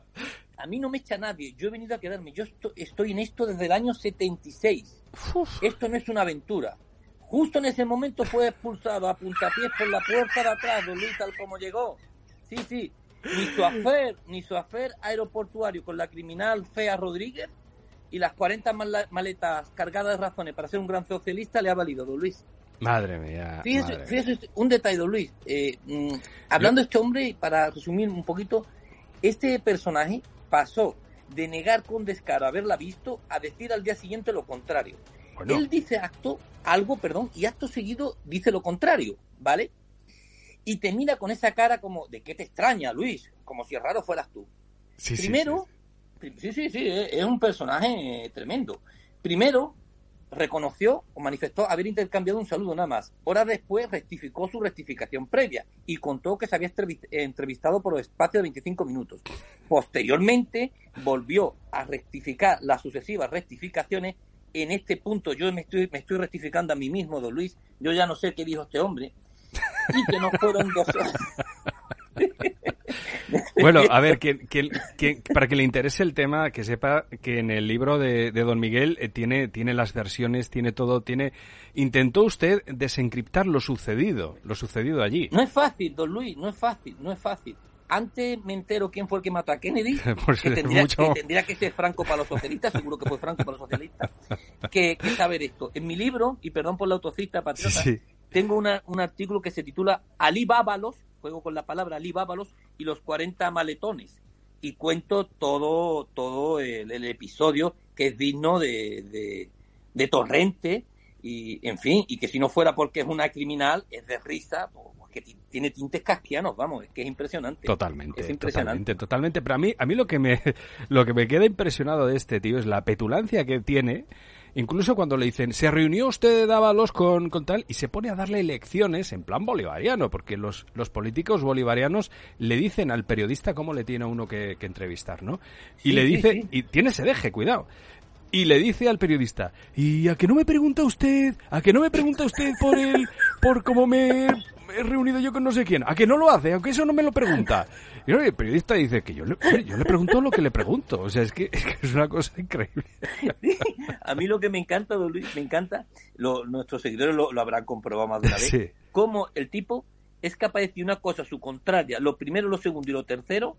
Speaker 4: A mí no me echa nadie, yo he venido a quedarme. Yo estoy, en esto desde el año 76. Esto no es una aventura. Justo en ese momento fue expulsado a puntapiés por la puerta de atrás, don Luis, tal como llegó. Sí, sí, ni su afer, ni su afer aeroportuario con la criminal Fea Rodríguez y las 40 maletas cargadas de razones para ser un gran socialista le ha valido, don Luis.
Speaker 2: Madre mía.
Speaker 4: Fíjese, un detalle, don Luis. Eh, mm, hablando de este hombre, para resumir un poquito, este personaje pasó de negar con descaro haberla visto a decir al día siguiente lo contrario. Él dice acto, algo, perdón, y acto seguido dice lo contrario, ¿vale? Y te mira con esa cara como, ¿de qué te extraña, Luis? Como si raro fueras tú. Primero, sí sí. sí, es un personaje tremendo. Primero, reconoció o manifestó haber intercambiado un saludo nada más. Horas después rectificó su rectificación previa y contó que se había entrevistado por espacio de 25 minutos. Posteriormente volvió a rectificar las sucesivas rectificaciones. En este punto yo me estoy, me estoy rectificando a mí mismo, don Luis. Yo ya no sé qué dijo este hombre y que no fueron dos
Speaker 2: Bueno, a ver, que, para que le interese el tema, que sepa que en el libro de, Don Miguel eh, tiene, tiene las versiones, tiene todo, tiene... Intentó usted desencriptar lo sucedido, lo sucedido allí.
Speaker 4: No es fácil, Don Luis, no es fácil, no es fácil. Antes me entero quién fue el que mató a Kennedy, que, tendría, que, ser Franco para los socialistas, seguro que fue Franco para los socialistas, que, saber esto. En mi libro, y perdón por la autocista, patriota, tengo un artículo que se titula Ali Bábalos, juego con la palabra Ali Bábalos y los 40 maletones. Y cuento todo, todo el, episodio que es digno de, de, torrente y, en fin, y que si no fuera porque es una criminal, es de risa, pues, que tiene tintes casquianos, vamos, es que es impresionante.
Speaker 2: Totalmente, es impresionante. totalmente, Pero a mí, a mí lo que me, lo que me queda impresionado de este tío es la petulancia que tiene Incluso cuando le dicen, se reunió usted de Dávalos con, con tal, y se pone a darle lecciones en plan bolivariano, porque los, los políticos bolivarianos le dicen al periodista cómo le tiene a uno que, entrevistar, ¿no? Y le dice, y tiene ese deje, cuidado. Y le dice al periodista, ¿y a que no me pregunta usted, a que no me pregunta usted por el, por cómo me he reunido yo con no sé quién? ¿A que no lo hace? ¿A que eso no me lo pregunta? Y el periodista dice que yo le, yo le pregunto lo que le pregunto. O sea, es que es, una cosa increíble.
Speaker 4: a mí lo que me encanta, Luis, me encanta, lo, nuestros seguidores lo, habrán comprobado más de una vez, cómo el tipo es capaz de decir una cosa su contraria, lo primero, lo segundo y lo tercero,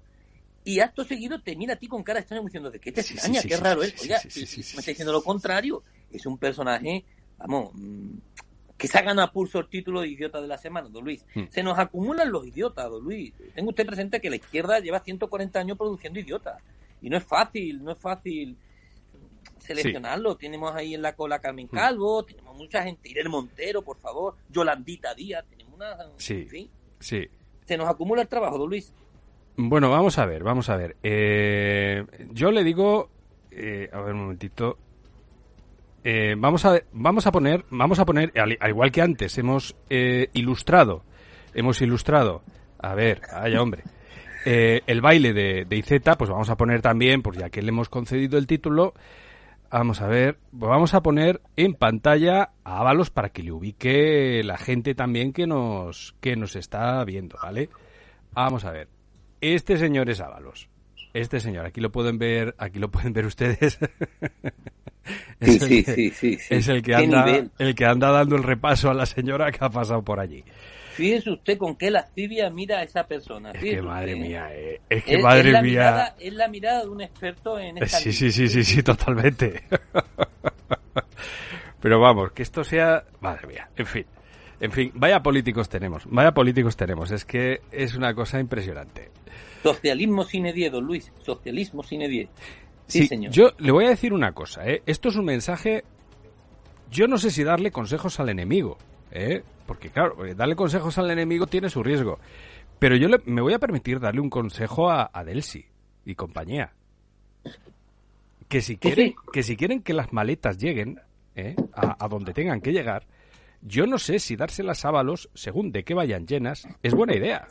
Speaker 4: y acto seguido te mira a ti con cara extraña diciendo, ¿de qué te extraña? qué raro es. Oiga, me está diciendo lo contrario. Es un personaje, vamos, mm, que se hagan a pulso el título de idiota de la semana, don Luis. Hmm. Se nos acumulan los idiotas, don Luis. Tenga usted presente que la izquierda lleva 140 años produciendo idiotas. Y no es fácil, no es fácil seleccionarlo. Tenemos ahí en la cola Carmen hmm. Calvo, tenemos mucha gente. Irene Montero, por favor. Yolandita Díaz, tenemos una...
Speaker 2: Sí, sí.
Speaker 4: Se nos acumula el trabajo, don Luis.
Speaker 2: Bueno, vamos a ver, vamos a ver. Eh, yo le digo... Eh, a ver un momentito. Eh, vamos a vamos a poner vamos a poner al, igual que antes hemos eh, ilustrado hemos ilustrado a ver vaya hombre eh, el baile de, de IZ pues vamos a poner también pues ya que le hemos concedido el título vamos a ver vamos a poner en pantalla a Ábalos para que le ubique la gente también que nos que nos está viendo vale vamos a ver este señor es Ábalos este señor aquí lo pueden ver aquí lo pueden ver ustedes
Speaker 4: es, sí, el, sí, sí,
Speaker 2: es el que anda el que anda dando el repaso a la señora que ha pasado por allí.
Speaker 4: Fíjese usted con qué lascivia mira a esa persona.
Speaker 2: Es que madre
Speaker 4: usted, ¿eh?
Speaker 2: mía, eh, es que
Speaker 4: Es-
Speaker 2: madre
Speaker 4: es la
Speaker 2: mía.
Speaker 4: Mirada, es la mirada de un experto en esta
Speaker 2: Sí, sí, sí, sí, sí, totalmente. Pero vamos, que esto sea, madre mía, en fin. En fin, vaya políticos tenemos, vaya políticos tenemos, es que es una cosa impresionante.
Speaker 4: Socialismo sin die, don Luis. Socialismo sin die. Sí,
Speaker 2: Sí,
Speaker 4: señor.
Speaker 2: Yo le voy a decir una cosa, ¿eh? Esto es un mensaje. Yo no sé si darle consejos al enemigo, ¿eh? Porque, claro, eh, darle consejos al enemigo tiene su riesgo. Pero yo le- me voy a permitir darle un consejo a, a Delsi y compañía. Que si, quieren, que si quieren que las maletas lleguen ¿eh? a, a donde tengan que llegar, yo no sé si dárselas a Ábalos, según de que vayan llenas, es buena idea.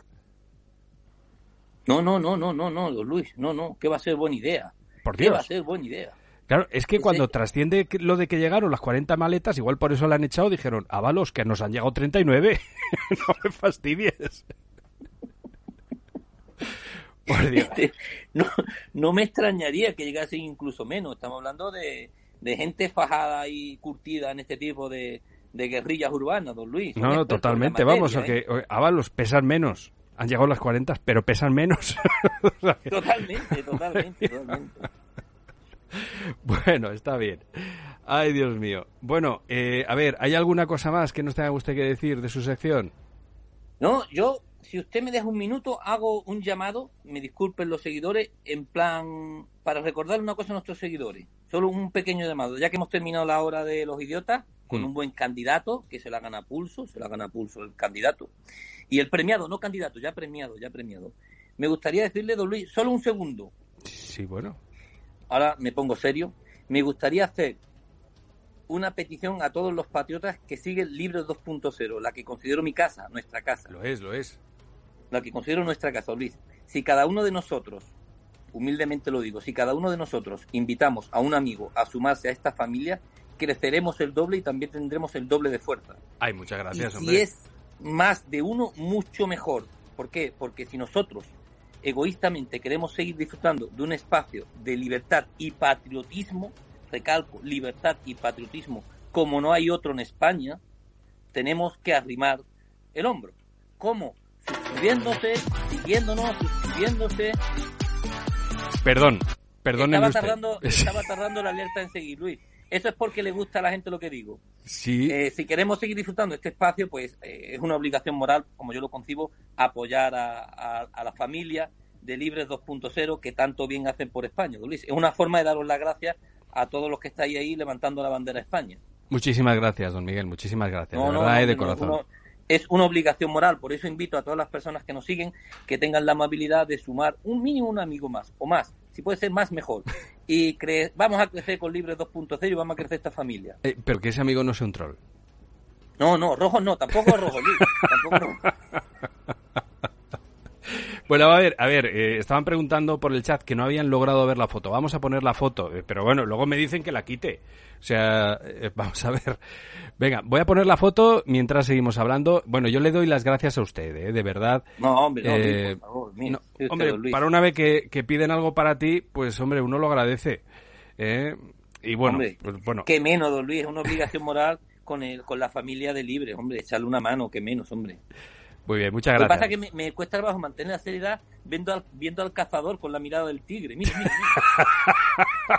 Speaker 4: No, no, no, no, no, no, don Luis. No, no. ¿Qué va a ser buena idea?
Speaker 2: Por
Speaker 4: ¿Qué va a
Speaker 2: Dios.
Speaker 4: ser buena idea?
Speaker 2: Claro, es que cuando trasciende que- lo de que llegaron las 40 maletas, igual por eso la han echado, dijeron, avalos, que nos han llegado 39. no me fastidies. por Dios.
Speaker 4: Este, no, no me extrañaría que llegasen incluso menos. Estamos hablando de, de gente fajada y curtida en este tipo de, de guerrillas urbanas, don Luis.
Speaker 2: No, no, totalmente,
Speaker 4: materia,
Speaker 2: vamos,
Speaker 4: ¿eh?
Speaker 2: que avalos pesan menos. Han llegado las 40, pero pesan menos. O sea que-
Speaker 4: Totalmente, totalmente, totalmente.
Speaker 2: bueno, está bien. Ay, Dios mío. Bueno, eh, a ver, ¿hay alguna cosa más que nos tenga usted que decir de su sección?
Speaker 4: No, yo, si usted me deja un minuto, hago un llamado, me disculpen los seguidores, en plan, para recordar una cosa a nuestros seguidores. Solo un pequeño llamado, ya que hemos terminado la hora de los idiotas, con
Speaker 2: Mm.
Speaker 4: un buen candidato, que se la gana a pulso, se la gana a pulso el candidato. Y el premiado, no candidato, ya premiado, ya premiado. Me gustaría decirle, don Luis, solo un segundo,
Speaker 2: Sí, bueno.
Speaker 4: ahora me pongo serio, me gustaría hacer una petición a todos los patriotas que siguen Libre 2.0, la que considero mi casa, nuestra casa
Speaker 2: Lo es, lo es.
Speaker 4: la que considero nuestra casa, Luis. Si cada uno de nosotros, humildemente lo digo, si cada uno de nosotros invitamos a un amigo a sumarse a esta familia, creceremos el doble y también tendremos el doble de fuerza.
Speaker 2: Ay, muchas gracias,
Speaker 4: y
Speaker 2: hombre.
Speaker 4: si es más de uno, mucho mejor. ¿Por qué? Porque si nosotros egoístamente queremos seguir disfrutando de un espacio de libertad y patriotismo, recalco, libertad y patriotismo, como no hay otro en España, tenemos que arrimar el hombro. ¿Cómo? Suscribiéndose, siguiéndonos, suscribiéndose.
Speaker 2: Perdón, perdónenme
Speaker 4: estaba tardando, estaba tardando la alerta en seguir, Luis. Eso es porque le gusta a la gente lo que digo.
Speaker 2: Sí,
Speaker 4: Eh, si queremos seguir disfrutando de este espacio, pues eh, es una obligación moral, como yo lo concibo, apoyar a, a- a la familia de Libres 2.0 que tanto bien hacen por España, Luis. Es una forma de daros las gracias a todos los que estáis ahí levantando la bandera de España.
Speaker 2: muchísimas gracias, don Miguel, muchísimas gracias.
Speaker 4: No,
Speaker 2: de verdad,
Speaker 4: no,
Speaker 2: eh, de corazón.
Speaker 4: Es una obligación moral, por eso invito a todas las personas que nos siguen que tengan la amabilidad de sumar un mínimo un amigo más o más, si puede ser más mejor. Y cre- vamos a crecer con Libres 2.0 y vamos a crecer esta familia.
Speaker 2: Eh, pero que ese amigo no sea un troll.
Speaker 4: No, no, rojo no, tampoco rojo, Luis, tampoco rojo.
Speaker 2: Bueno, a ver, a ver, eh, estaban preguntando por el chat que no habían logrado ver la foto. Vamos a poner la foto, eh, pero bueno, luego me dicen que la quite. O sea, eh, vamos a ver. Venga, voy a poner la foto mientras seguimos hablando. Bueno, yo le doy las gracias a usted, eh, de verdad.
Speaker 4: No, hombre, no, por favor, mira,
Speaker 2: No,
Speaker 4: sí, usted,
Speaker 2: hombre, para una vez que, que piden algo para ti, pues hombre, uno lo agradece. ¿eh? Y bueno,
Speaker 4: Hombre,
Speaker 2: pues, bueno,
Speaker 4: Que menos, don Luis, es una obligación moral con el, con la familia de Libre, hombre, echarle una mano, que menos, hombre.
Speaker 2: Muy bien, muchas
Speaker 4: Lo que
Speaker 2: gracias.
Speaker 4: pasa es que me, me cuesta trabajo mantener la seriedad viendo al, viendo al cazador con la mirada del tigre. Mira, mira,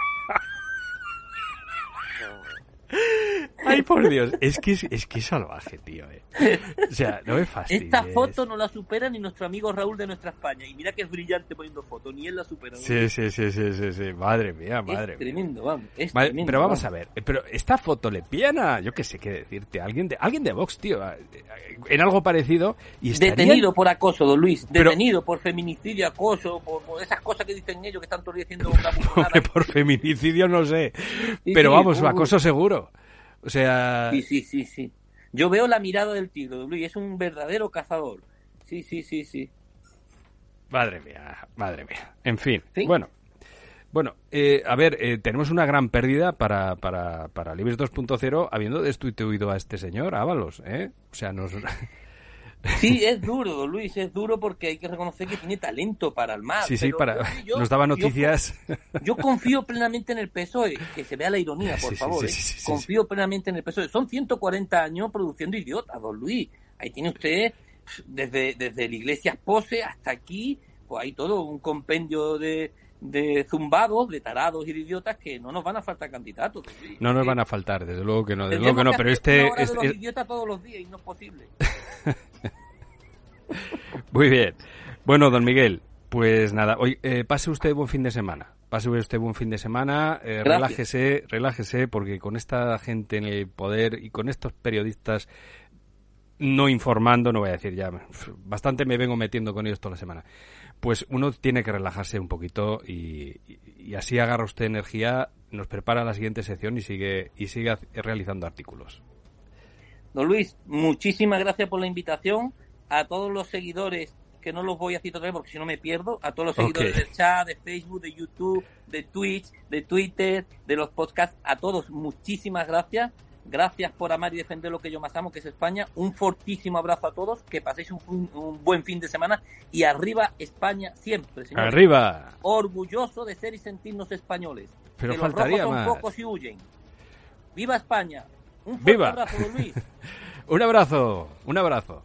Speaker 2: Ay, por Dios, es que es, es que es salvaje, tío. eh. O sea, no
Speaker 4: mira.
Speaker 2: fastidies.
Speaker 4: Esta foto no la supera ni nuestro amigo Raúl de nuestra España. Y mira que es brillante poniendo fotos, ni él la supera.
Speaker 2: Sí, sí, sí, sí, sí, sí. Madre mía, madre
Speaker 4: es tremendo, vamos. Es tremendo,
Speaker 2: pero vamos
Speaker 4: vamos.
Speaker 2: a ver, eh, pero esta foto le pillan a, yo qué sé qué decirte, alguien de, alguien de Vox, tío, a- en algo parecido y estarían-
Speaker 4: Detenido por acoso, don Luis.
Speaker 2: Pero-
Speaker 4: Detenido por feminicidio, acoso, por, por esas cosas que dicen ellos que están diciendo una bufonada.
Speaker 2: Hombre, por feminicidio no sé, pero vamos, acoso seguro. O sea,
Speaker 4: Sí, sí, sí, sí. Yo veo la mirada del tigre, Luis. Es un verdadero cazador. Sí, sí, sí, sí.
Speaker 2: madre mía, madre mía. En fin,
Speaker 4: Sí.
Speaker 2: bueno. Bueno, eh, a ver, eh, tenemos una gran pérdida para, para, para Libres 2.0 habiendo destituido a este señor, Ábalos, ¿eh? O sea, nos...
Speaker 4: Sí, es duro, don Luis, es duro porque hay que reconocer que tiene talento para el mal.
Speaker 2: Sí, sí, para...
Speaker 4: yo-
Speaker 2: nos daba noticias...
Speaker 4: Yo, confío plenamente en el PSOE, que se vea la ironía, por
Speaker 2: Sí,
Speaker 4: favor.
Speaker 2: sí,
Speaker 4: ¿eh?
Speaker 2: sí, sí,
Speaker 4: confío plenamente en el PSOE. Son 140 años produciendo idiotas, don Luis. Ahí tiene usted desde, desde la iglesia Pose hasta aquí, pues hay todo un compendio de, de zumbados, de tarados y de idiotas que no nos van a faltar candidatos.
Speaker 2: No nos van a faltar, desde luego que no, desde luego que no, pero este...
Speaker 4: es de idiotas todos los días y no es posible.
Speaker 2: Muy bien. Bueno, don Miguel, pues nada, hoy eh, pase usted buen fin de semana. Pase usted buen fin de semana, eh, relájese, relájese, porque con esta gente en el poder y con estos periodistas no informando, no voy a decir ya, bastante me vengo metiendo con ellos toda la semana. Pues uno tiene que relajarse un poquito y, así agarra usted energía, nos prepara la siguiente sección y sigue y sigue realizando artículos.
Speaker 4: Don Luis, muchísimas gracias por la invitación a todos los seguidores que no los voy a citar otra porque si no me pierdo, a todos los seguidores del chat, de Facebook, de YouTube, de Twitch, de Twitter, de los podcasts, a todos muchísimas gracias. Gracias por amar y defender lo que yo más amo, que es España. Un fortísimo abrazo a todos, que paséis un, buen fin de semana y arriba España siempre,
Speaker 2: Arriba.
Speaker 4: Orgulloso de ser y sentirnos españoles.
Speaker 2: Pero faltaría
Speaker 4: los
Speaker 2: son
Speaker 4: pocos y huyen. ¡Viva España! Un fuerte
Speaker 2: ¡Viva!
Speaker 4: abrazo, Luis.
Speaker 2: un abrazo, un abrazo.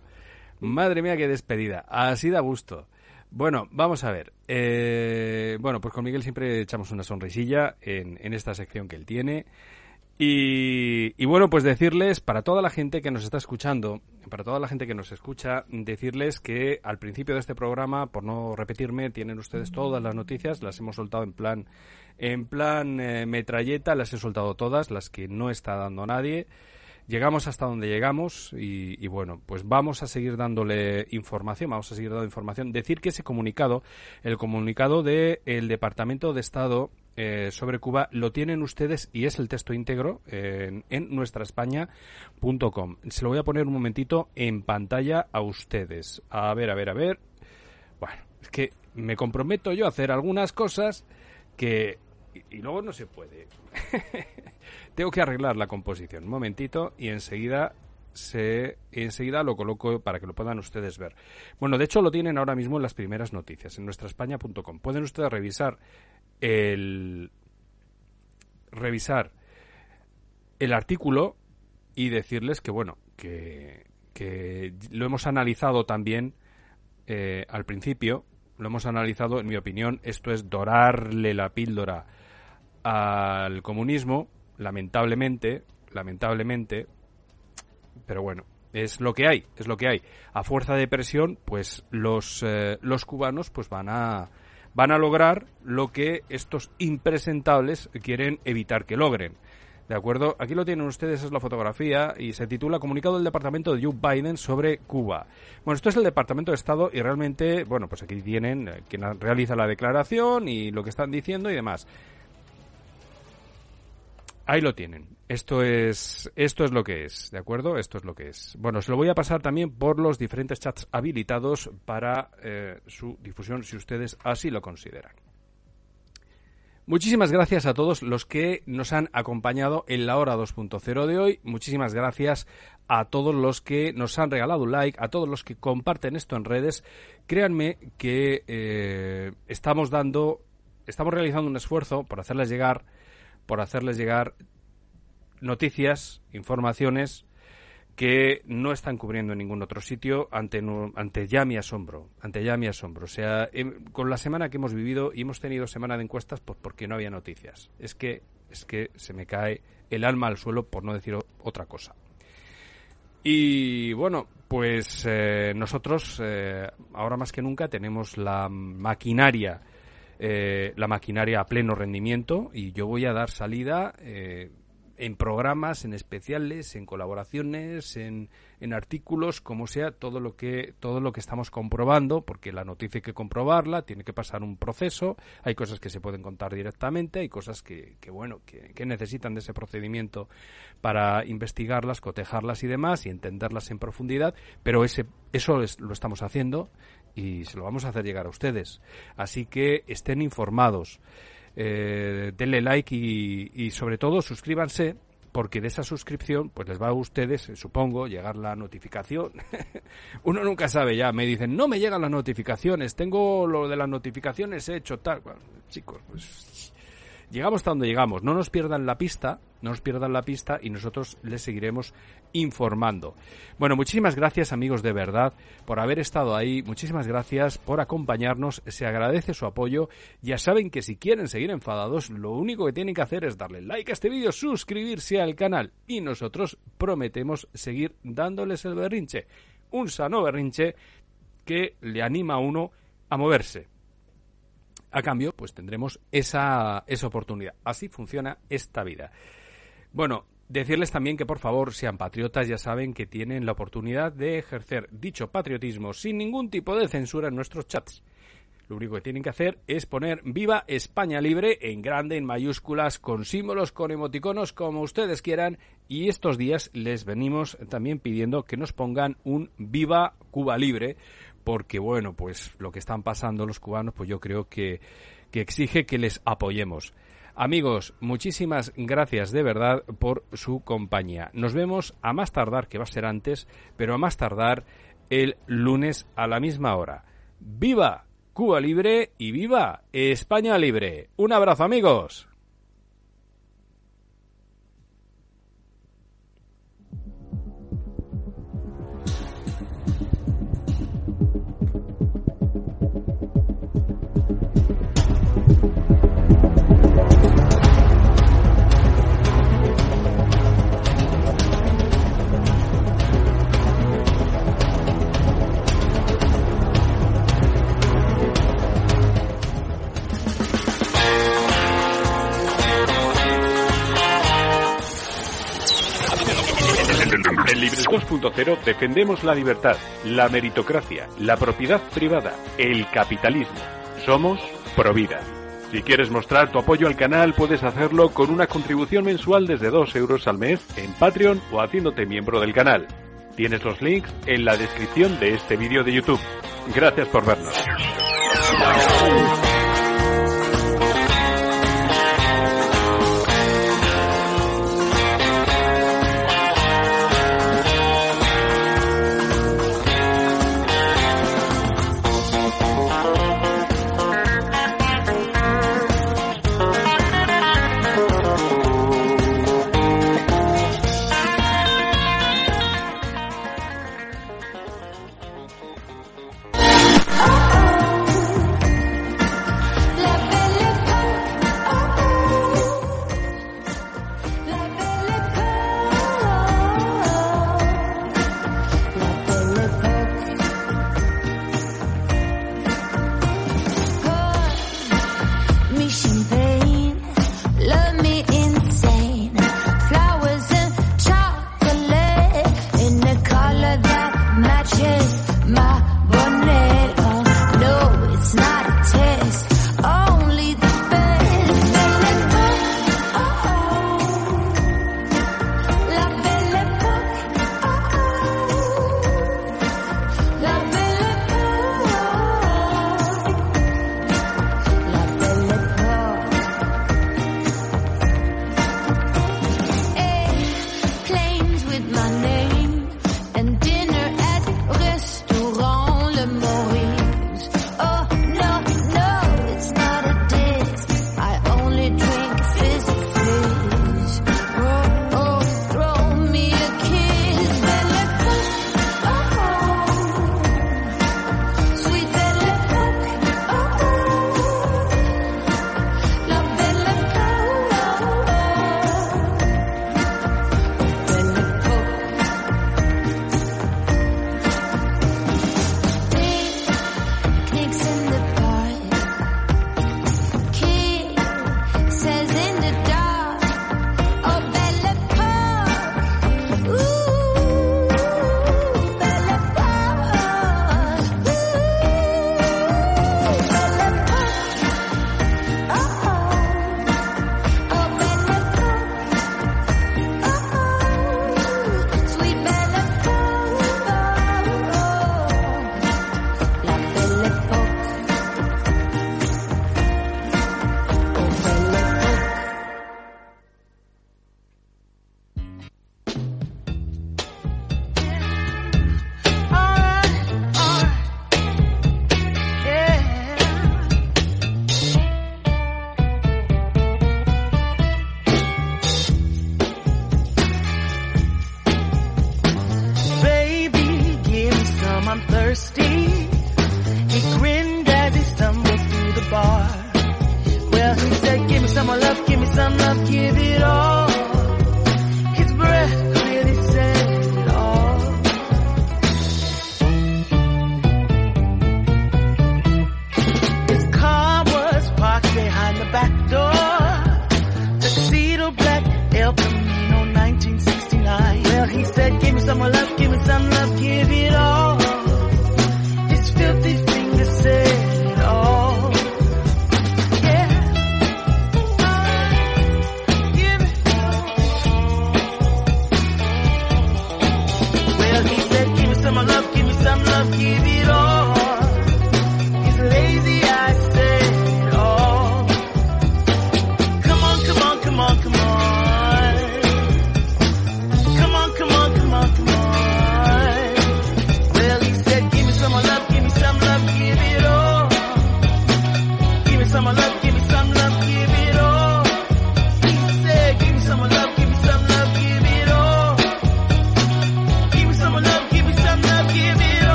Speaker 2: Madre mía, qué despedida. Así da gusto. Bueno, vamos a ver. Eh, bueno, pues con Miguel siempre echamos una sonrisilla en, en esta sección que él tiene. Y, bueno, pues decirles, para toda la gente que nos está escuchando, para toda la gente que nos escucha, decirles que al principio de este programa, por no repetirme, tienen ustedes todas las noticias, las hemos soltado en plan, en plan eh, metralleta, las he soltado todas, las que no está dando nadie. Llegamos hasta donde llegamos y, bueno, pues vamos a seguir dándole información, vamos a seguir dando información. Decir que ese comunicado, el comunicado del el Departamento de Estado eh, sobre Cuba lo tienen ustedes y es el texto íntegro en, en nuestraespaña.com. Se lo voy a poner un momentito en pantalla a ustedes. A ver, a ver, a ver. Bueno, es que me comprometo yo a hacer algunas cosas que... y luego no se puede. Tengo que arreglar la composición. Un momentito y enseguida se enseguida lo coloco para que lo puedan ustedes ver. Bueno, de hecho lo tienen ahora mismo en las primeras noticias en nuestraespaña.com. Pueden ustedes revisar el revisar el artículo y decirles que bueno, que, que lo hemos analizado también eh, al principio, lo hemos analizado, en mi opinión, esto es dorarle la píldora al comunismo lamentablemente, lamentablemente, pero bueno, es lo que hay, es lo que hay. A fuerza de presión, pues los, eh, los cubanos pues van a van a lograr lo que estos impresentables quieren evitar que logren. ¿De acuerdo? Aquí lo tienen ustedes, es la fotografía y se titula Comunicado del Departamento de Joe Biden sobre Cuba. Bueno, esto es el Departamento de Estado y realmente, bueno, pues aquí tienen eh, quien realiza la declaración y lo que están diciendo y demás. Ahí lo tienen. Esto es, esto es lo que es, ¿de acuerdo? Esto es lo que es. Bueno, se lo voy a pasar también por los diferentes chats habilitados para eh, su difusión, si ustedes así lo consideran. Muchísimas gracias a todos los que nos han acompañado en la hora 2.0 de hoy. Muchísimas gracias a todos los que nos han regalado un like, a todos los que comparten esto en redes. Créanme que eh, estamos dando, estamos realizando un esfuerzo por hacerles llegar por hacerles llegar noticias, informaciones que no están cubriendo en ningún otro sitio ante, ante ya mi asombro, ante ya mi asombro. O sea, em, con la semana que hemos vivido y hemos tenido semana de encuestas, pues porque no había noticias. Es que, es que se me cae el alma al suelo por no decir otra cosa. Y bueno, pues eh, nosotros eh, ahora más que nunca tenemos la maquinaria eh, la maquinaria a pleno rendimiento y yo voy a dar salida eh, en programas, en especiales, en colaboraciones, en, en, artículos, como sea, todo lo que todo lo que estamos comprobando, porque la noticia hay que comprobarla, tiene que pasar un proceso, hay cosas que se pueden contar directamente, hay cosas que, que bueno, que, que, necesitan de ese procedimiento para investigarlas, cotejarlas y demás y entenderlas en profundidad, pero ese eso es, lo estamos haciendo y se lo vamos a hacer llegar a ustedes. Así que estén informados, eh, denle like y, sobre todo suscríbanse porque de esa suscripción pues les va a ustedes, eh, supongo, llegar la notificación. Uno nunca sabe ya, me dicen, no me llegan las notificaciones, tengo lo de las notificaciones hecho tal. chicos, pues llegamos hasta donde llegamos. No nos pierdan la pista, no nos pierdan la pista y nosotros les seguiremos informando. Bueno, muchísimas gracias amigos de verdad por haber estado ahí, muchísimas gracias por acompañarnos, se agradece su apoyo. Ya saben que si quieren seguir enfadados, lo único que tienen que hacer es darle like a este vídeo, suscribirse al canal y nosotros prometemos seguir dándoles el berrinche. Un sano berrinche que le anima a uno a moverse. A cambio, pues tendremos esa, esa oportunidad. Así funciona esta vida. Bueno, decirles también que por favor sean patriotas, ya saben que tienen la oportunidad de ejercer dicho patriotismo sin ningún tipo de censura en nuestros chats. Lo único que tienen que hacer es poner Viva España Libre en grande, en mayúsculas, con símbolos, con emoticonos, como ustedes quieran. Y estos días les venimos también pidiendo que nos pongan un Viva Cuba Libre, porque bueno, pues lo que están pasando los cubanos, pues yo creo que, que exige que les apoyemos. Amigos, muchísimas gracias de verdad por su compañía. Nos vemos a más tardar, que va a ser antes, pero a más tardar el lunes a la misma hora. ¡Viva Cuba Libre y viva España Libre! Un abrazo amigos. defendemos la libertad, la meritocracia, la propiedad privada, el capitalismo. Somos Provida. Si quieres mostrar tu apoyo al canal, puedes hacerlo con una contribución mensual desde 2 euros al mes en Patreon o haciéndote miembro del canal. Tienes los links en la descripción de este vídeo de YouTube. Gracias por vernos.